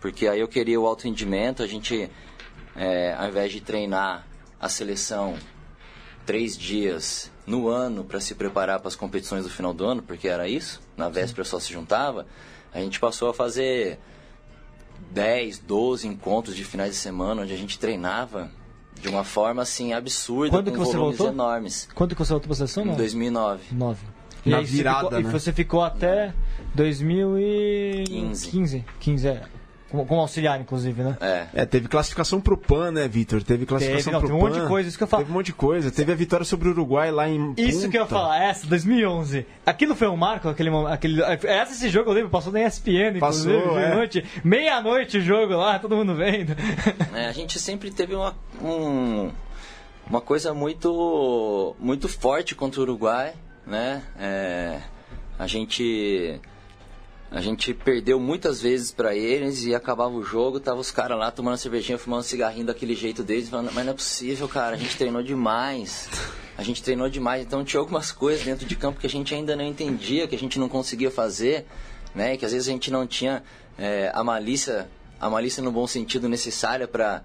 Porque aí eu queria o alto rendimento, a gente é, ao invés de treinar a seleção três dias no ano para se preparar para as competições do final do ano, porque era isso, na véspera só se juntava, a gente passou a fazer 10, 12 encontros de finais de semana onde a gente treinava de uma forma assim absurda, Quando com que você volumes voltou? enormes. Quando que você voltou para a seleção? Em 2009. 9. E Na virada, ficou, né? E você ficou até 2015. 15. 15, é. Como, como auxiliar, inclusive, né? É. é teve classificação pro PAN, né, Vitor? Teve classificação teve, não, pro teve PAN. Teve um monte de coisa, isso que eu falo. Teve um monte de coisa. Teve a vitória sobre o Uruguai lá em Isso Punta. que eu ia falar, essa, 2011. Aquilo foi um marco, aquele aquele Essa, esse jogo eu lembro, passou na ESPN, passou, é. noite, meia-noite o jogo lá, todo mundo vendo. É, a gente sempre teve uma, um, uma coisa muito, muito forte contra o Uruguai, né? É, a gente a gente perdeu muitas vezes para eles e acabava o jogo, tava os caras lá tomando cervejinha, fumando cigarrinho daquele jeito deles, falando, mas não é possível, cara, a gente treinou demais. A gente treinou demais, então tinha algumas coisas dentro de campo que a gente ainda não entendia, que a gente não conseguia fazer, né? Que às vezes a gente não tinha é, a malícia, a malícia no bom sentido necessária para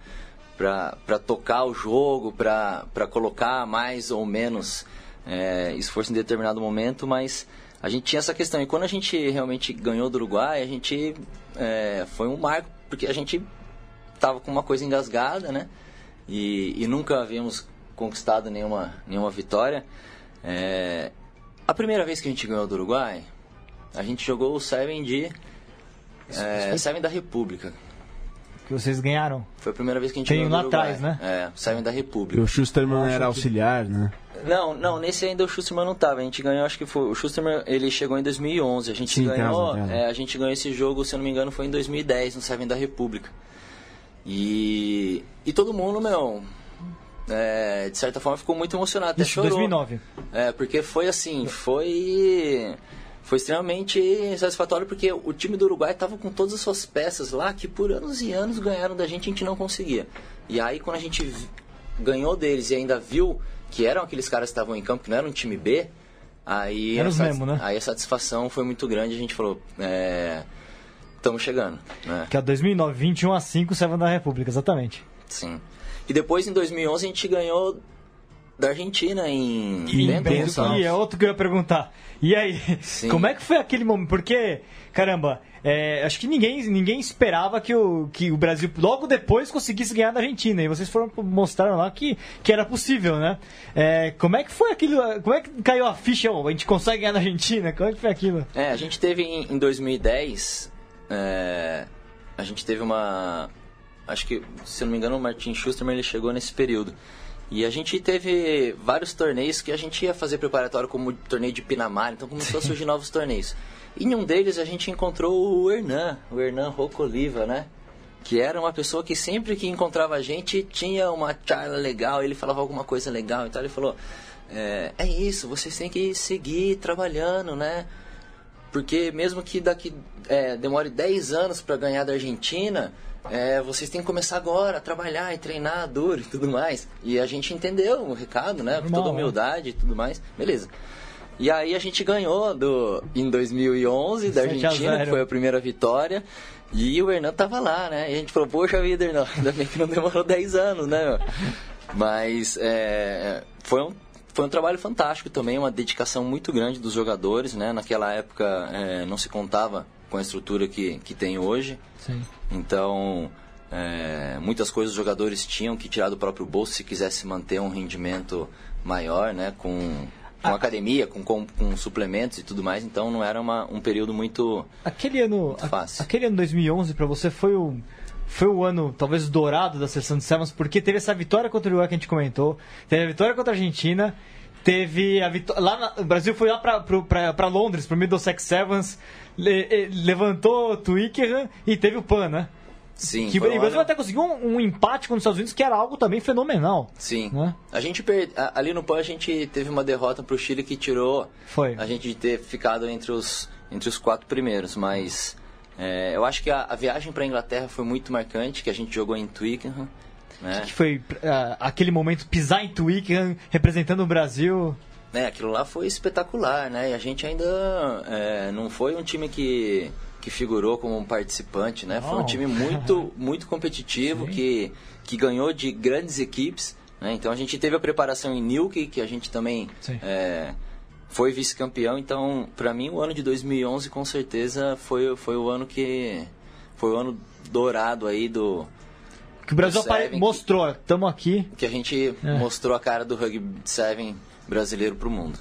para tocar o jogo, para colocar mais ou menos é, esforço em determinado momento, mas a gente tinha essa questão. E quando a gente realmente ganhou do Uruguai, a gente é, foi um marco, porque a gente tava com uma coisa engasgada, né? E, e nunca havíamos conquistado nenhuma, nenhuma vitória. É, a primeira vez que a gente ganhou do Uruguai, a gente jogou o Seven de. É, Seven da República que vocês ganharam. Foi a primeira vez que a gente Tem ganhou lá atrás, né? É, saímos da República. E o Schusterman era auxiliar, né? Não, não, nesse ainda o Schusterman não tava. A gente ganhou, acho que foi. O Schusterman ele chegou em 2011. A gente Sim, ganhou. Tem razão, É, a gente ganhou esse jogo, se eu não me engano, foi em 2010, no Seven da República. E. E todo mundo, meu. É, de certa forma ficou muito emocionado. Até Isso, chorou. 2009. É, porque foi assim, foi foi extremamente satisfatório porque o time do Uruguai estava com todas as suas peças lá que por anos e anos ganharam da gente e a gente não conseguia. E aí quando a gente ganhou deles e ainda viu que eram aqueles caras que estavam em campo, que não era um time B, aí, a, mesmo, né? aí a satisfação foi muito grande a gente falou, estamos é, chegando. Né? Que é 2009, 21 a 5, Seven da República, exatamente. Sim. E depois em 2011 a gente ganhou da Argentina em e E é outro que eu ia perguntar. E aí, Sim. como é que foi aquele momento? Porque, caramba, é, acho que ninguém, ninguém esperava que o, que o Brasil logo depois conseguisse ganhar da Argentina. E vocês foram mostraram lá que, que era possível, né? É, como é que foi aquilo? Como é que caiu a ficha? Oh, a gente consegue ganhar da Argentina? Como é que foi aquilo? É, a gente teve em, em 2010. É, a gente teve uma. Acho que, se eu não me engano, o Martin Schusterman ele chegou nesse período. E a gente teve vários torneios que a gente ia fazer preparatório como o torneio de Pinamar, então começou a surgir novos torneios. E em um deles a gente encontrou o Hernan, o Hernan Rocco Oliva, né? Que era uma pessoa que sempre que encontrava a gente tinha uma charla legal, ele falava alguma coisa legal, então ele falou: é, é isso, vocês têm que seguir trabalhando, né? Porque mesmo que daqui é, demore 10 anos para ganhar da Argentina, é, vocês têm que começar agora a trabalhar e treinar duro e tudo mais. E a gente entendeu o recado, né? Com toda né? humildade e tudo mais. Beleza. E aí a gente ganhou do, em 2011 da Argentina, que foi a primeira vitória. E o Hernan tava lá, né? E a gente falou, poxa vida, Hernan, ainda bem que não demorou 10 anos, né? Mas é, foi, um, foi um trabalho fantástico também, uma dedicação muito grande dos jogadores, né? Naquela época é, não se contava com a estrutura que, que tem hoje. Sim. Então, é, muitas coisas os jogadores tinham que tirar do próprio bolso se quisesse manter um rendimento maior, né? Com, com academia, com, com, com, suplementos e tudo mais. Então, não era uma, um período muito, aquele ano, muito fácil. A, aquele ano 2011 para você foi o foi o ano talvez dourado da seleção de Sevens, porque teve essa vitória contra o Uruguai que a gente comentou, teve a vitória contra a Argentina, teve a vitória. Lá na, o Brasil foi lá para Londres, para o Middlesex Sevens, le, levantou o Twickenham e teve o PAN, né? Sim. Que o Brasil até conseguiu um, um, empate com os Estados Unidos, que era algo também fenomenal. Sim. Né? A gente per... ali no PAN a gente teve uma derrota para o Chile que tirou Foi. a gente de ter ficado entre os, entre os quatro primeiros, mas é, eu acho que a, a viagem para a Inglaterra foi muito marcante, que a gente jogou em Twickenham. Né? Que foi uh, aquele momento pisar em Twickenham representando o Brasil. É, aquilo lá foi espetacular, né? E a gente ainda é, não foi um time que, que figurou como um participante, né? Foi um time muito, muito competitivo, que, que ganhou de grandes equipes. Né? Então a gente teve a preparação em Newquay, que a gente também é, foi vice-campeão. Então, para mim, o ano de 2011 com certeza foi, foi o ano que foi o ano dourado aí do que o Brasil Seven, mostrou, estamos aqui. Que a gente é. mostrou a cara do Rugby 7 brasileiro para o mundo.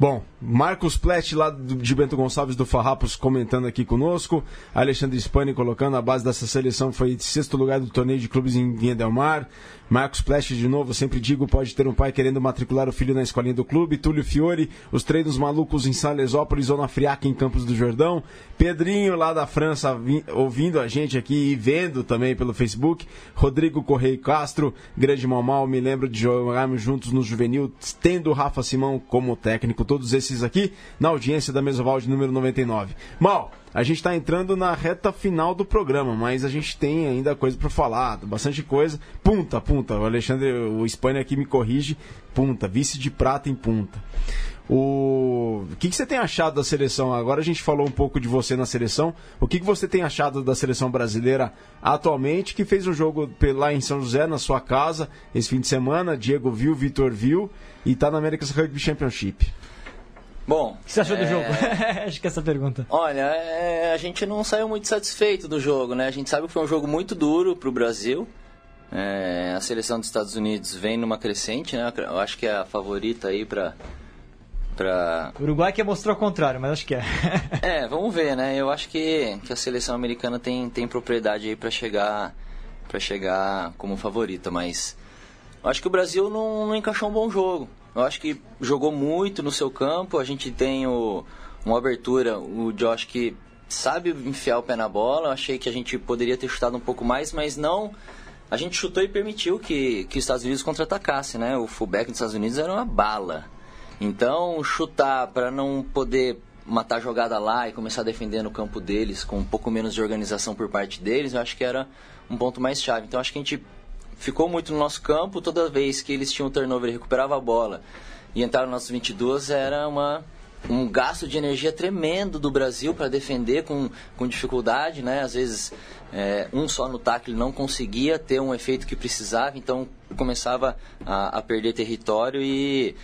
Bom, Marcos Plett, lá de Bento Gonçalves do Farrapos, comentando aqui conosco. Alexandre Spani colocando a base dessa seleção foi sexto lugar do torneio de clubes em Vinha Del Mar. Marcos Plech, de novo, sempre digo, pode ter um pai querendo matricular o filho na escolinha do clube. Túlio Fiore, os treinos malucos em Salesópolis, Zona Friaca, em Campos do Jordão. Pedrinho, lá da França, vi, ouvindo a gente aqui e vendo também pelo Facebook. Rodrigo Correia Castro, grande Mamal, me lembro de jogarmos juntos no Juvenil, tendo Rafa Simão como técnico. Todos esses aqui na audiência da Mesoval de número 99. Mal, a gente está entrando na reta final do programa, mas a gente tem ainda coisa para falar, bastante coisa. Punta, punta. O Alexandre, o Espanha aqui me corrige. Punta, vice de prata em punta. O, o que, que, você tem achado da seleção? Agora a gente falou um pouco de você na seleção. O que, que você tem achado da seleção brasileira atualmente, que fez um jogo lá em São José, na sua casa, esse fim de semana? Diego viu, Vitor viu e está na America's Rugby Championship. Bom. O que você achou é... do jogo? Acho que é essa pergunta. Olha, é... a gente não saiu muito satisfeito do jogo, né? A gente sabe que foi um jogo muito duro para o Brasil. É... a seleção dos Estados Unidos vem numa crescente, né? Eu acho que é a favorita aí para Pra... O Uruguai que mostrou o contrário, mas acho que é. é, vamos ver, né? Eu acho que, que a seleção americana tem, tem propriedade aí para chegar para chegar como favorita, mas acho que o Brasil não, não encaixou um bom jogo. Eu acho que jogou muito no seu campo. A gente tem o, uma abertura, o Josh que sabe enfiar o pé na bola. Eu achei que a gente poderia ter chutado um pouco mais, mas não. A gente chutou e permitiu que, que os Estados Unidos contra-atacasse, né? O fullback dos Estados Unidos era uma bala. Então, chutar para não poder matar a jogada lá e começar a defender no campo deles com um pouco menos de organização por parte deles, eu acho que era um ponto mais chave. Então, acho que a gente ficou muito no nosso campo. Toda vez que eles tinham turnover e recuperava a bola e entraram nos nossos 22, era uma, um gasto de energia tremendo do Brasil para defender com, com dificuldade. Né? Às vezes, é, um só no tackle não conseguia ter um efeito que precisava, então começava a, a perder território e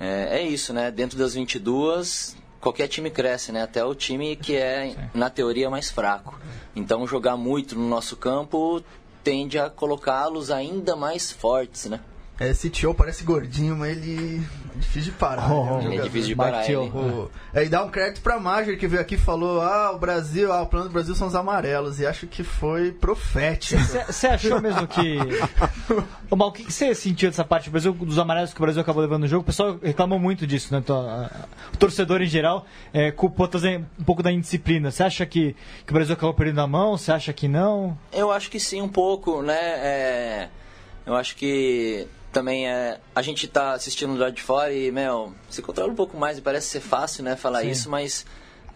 é, é, isso, né? Dentro das 22, qualquer time cresce, né? Até o time que é, na teoria, mais fraco. Então, jogar muito no nosso campo tende a colocá-los ainda mais fortes, né? É, esse tio parece gordinho, mas ele é difícil de parar. Oh, né? É difícil de parar. Ele. Oh. É, e dá um crédito pra Major que veio aqui e falou: ah, o Brasil, ah, o plano do Brasil são os amarelos. E acho que foi profético. Você achou mesmo que. Ô, Mal, o que você sentiu dessa parte do Brasil, dos amarelos que o Brasil acabou levando no jogo? O pessoal reclamou muito disso, né? O torcedor em geral é, culpou um pouco da indisciplina. Você acha que, que o Brasil acabou perdendo a mão? Você acha que não? Eu acho que sim, um pouco, né? É... Eu acho que também é, a gente tá assistindo do lado de fora e, meu, se controla um pouco mais e parece ser fácil, né, falar Sim. isso, mas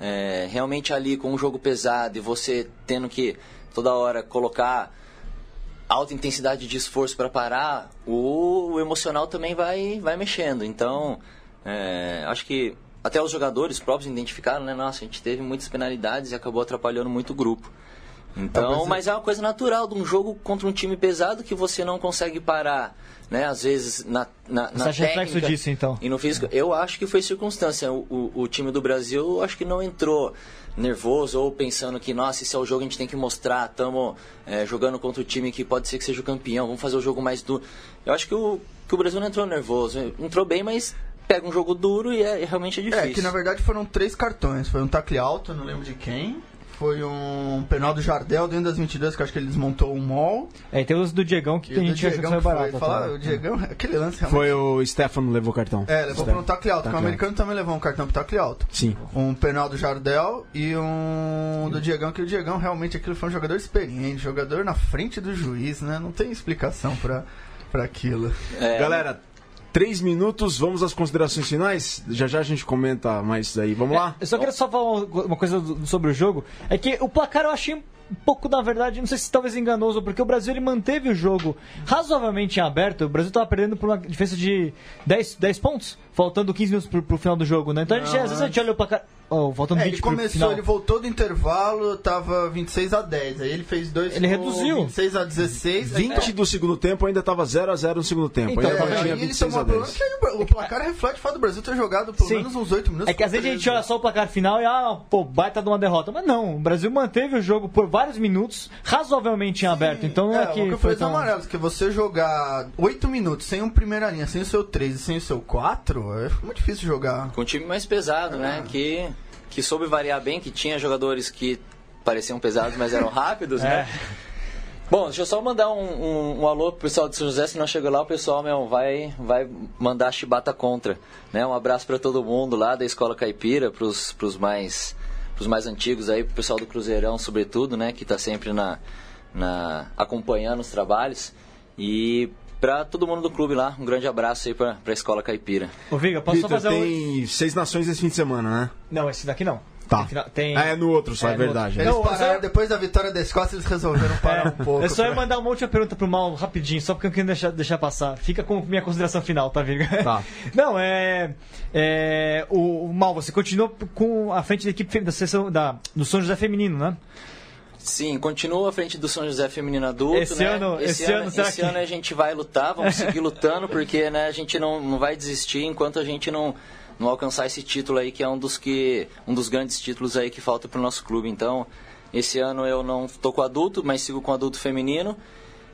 é, realmente ali com um jogo pesado e você tendo que toda hora colocar alta intensidade de esforço para parar, o, o, emocional também vai, vai mexendo. Então, é, acho que até os jogadores próprios identificaram, né? Nossa, a gente teve muitas penalidades e acabou atrapalhando muito o grupo. Então, mas é uma coisa natural de um jogo contra um time pesado que você não consegue parar né? Às vezes na, na, na Você técnica disso, então? e no físico. Eu acho que foi circunstância. O, o, o, time do Brasil, acho que não entrou nervoso ou pensando que, nossa, esse é o jogo, a gente tem que mostrar, estamos é, jogando contra o time que pode ser que seja o campeão, vamos fazer o jogo mais duro. Eu acho que o, que o Brasil não entrou nervoso. Entrou bem, mas pega um jogo duro e é, realmente é difícil. É, que na verdade foram três cartões. Foi um tacle alto, não lembro de quem foi um penal do Jardel dentro das 22, que acho que ele desmontou um mall. É, e tem os do Diegão que e tem gente achou que foi barato. Falar, o Diegão, aquele lance realmente... Foi o Stefano levou o cartão. É, levou para um tacle alto, porque o americano também levou um cartão pro tacle alto. Sim. Um penal do Jardel e um do Diegão, que o Diegão realmente aquilo foi um jogador experiente, jogador na frente do juiz, né? Não tem explicação para para aquilo. É, Galera, Três minutos, vamos às considerações finais? Já já a gente comenta mais aí. Vamos é, lá? Eu só queria só falar uma coisa sobre o jogo. É que o placar eu achei um pouco, na verdade, não sei se talvez enganoso, porque o Brasil ele manteve o jogo razoavelmente em aberto. O Brasil estava perdendo por uma diferença de 10, 10 pontos, faltando 15 minutos para o final do jogo, né? Então, a gente, às vezes a gente olha o placar. Oh, faltando é, 20 ele começou, ele voltou do intervalo, tava 26 a 10. Aí ele fez dois Ele reduziu. 26 a 16. 20 aí, do segundo tempo ainda tava 0 a 0 no segundo tempo. Então, ainda é, tinha aí ele 26 tomou a a 10. O placar reflete o fato do Brasil ter jogado pelo Sim. menos uns 8 minutos. É que às vezes a gente olha só o placar final e, ah, pô, baita de uma derrota. Mas não, o Brasil manteve o jogo por vários minutos, razoavelmente em aberto. Então não é, é, que. o que eu foi falei tão... amarelos, que você jogar 8 minutos sem um primeira linha, sem o seu 3 e sem o seu 4, é muito difícil jogar. Com um time mais pesado, né? Que, que soube variar bem, que tinha jogadores que pareciam pesados, mas eram rápidos, É. né? Bom, deixa eu só mandar um, um, um alô pro pessoal de São José, se não chegou lá, o pessoal meu, vai, vai mandar chibata contra. Né? Um abraço para todo mundo lá da Escola Caipira, pros, pros, mais, pros mais antigos aí, pro pessoal do Cruzeirão, sobretudo, né? Que tá sempre na, na, acompanhando os trabalhos. E para todo mundo do clube lá, um grande abraço aí pra, pra Escola Caipira. Ô, Viga, posso só Vitor, fazer um. tem seis nações esse fim de semana, né? Não, esse daqui não. Tá. Tem. Ah, é no outro só, É, é, verdade. Eles Não, pararam, só- depois da vitória da Escócia, eles resolveram parar um pouco. Eu só ia pra- mandar uma última pergunta pro Mal rapidinho, só porque eu queria deixar, deixar passar. Fica com minha consideração final, tá, Virga? Tá. Não, é. é o, o Mal, você continua com a frente da equipe da sessão da, do São José Feminino, né? Sim, continua à frente do São José Feminino Adulto. Esse né? ano- esse ano, será esse que- ano a gente vai lutar, vamos seguir lutando, porque né, a gente não, não vai desistir enquanto a gente não, não alcançar esse título aí, que é um dos, que, um dos grandes títulos aí que falta para o nosso clube. Então, esse ano eu não estou com adulto, mas sigo com adulto feminino.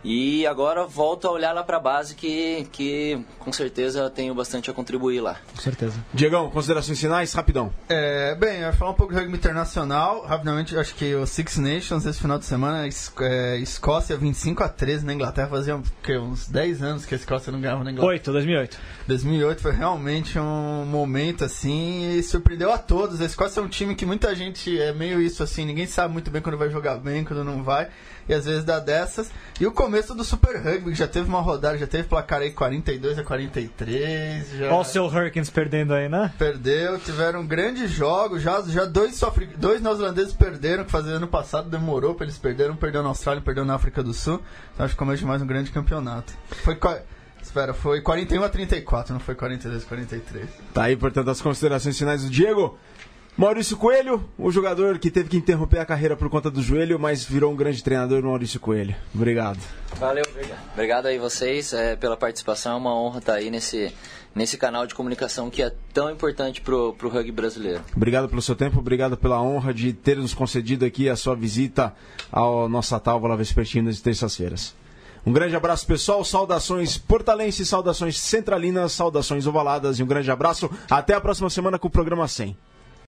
E agora volto a olhar lá para a base, que, que com certeza tenho bastante a contribuir lá. Com certeza. Diegão, considerações finais, rapidão. É, bem, eu ia falar um pouco de rugby internacional. Rapidamente, acho que o Six Nations esse final de semana, é, Escócia 25 a 13 na Inglaterra. Fazia o quê, uns 10 anos que a Escócia não ganhava na Inglaterra. 8, 2008. 2008 foi realmente um momento assim e surpreendeu a todos. A Escócia é um time que muita gente é meio isso assim, ninguém sabe muito bem quando vai jogar bem, quando não vai, e às vezes dá dessas. E o começo do Super Rugby, que já teve uma rodada, já teve placar aí 42 a 43, já Olha o seu Hurricanes perdendo aí, né? perdeu, tiveram grandes jogos, já, já dois, sofri- dois neozelandeses perderam, que fazia ano passado demorou pra eles perderam, perdeu na Austrália, perdeu na África do Sul. Então acho que começo de mais um grande campeonato. Foi Espera, foi 41 a 34, não foi 42 a 43. Tá aí, portanto, as considerações finais do Diego. Maurício Coelho, o jogador que teve que interromper a carreira por conta do joelho, mas virou um grande treinador, Maurício Coelho. Obrigado. Valeu, obrigado. Obrigado aí vocês é, pela participação. É uma honra estar aí nesse, nesse canal de comunicação que é tão importante pro, pro rugby brasileiro. Obrigado pelo seu tempo, obrigado pela honra de ter nos concedido aqui a sua visita à nossa tábua vespertina de terças-feiras. Um grande abraço, pessoal. Saudações portalenses, saudações centralinas, saudações ovaladas e um grande abraço. Até a próxima semana com o programa 100.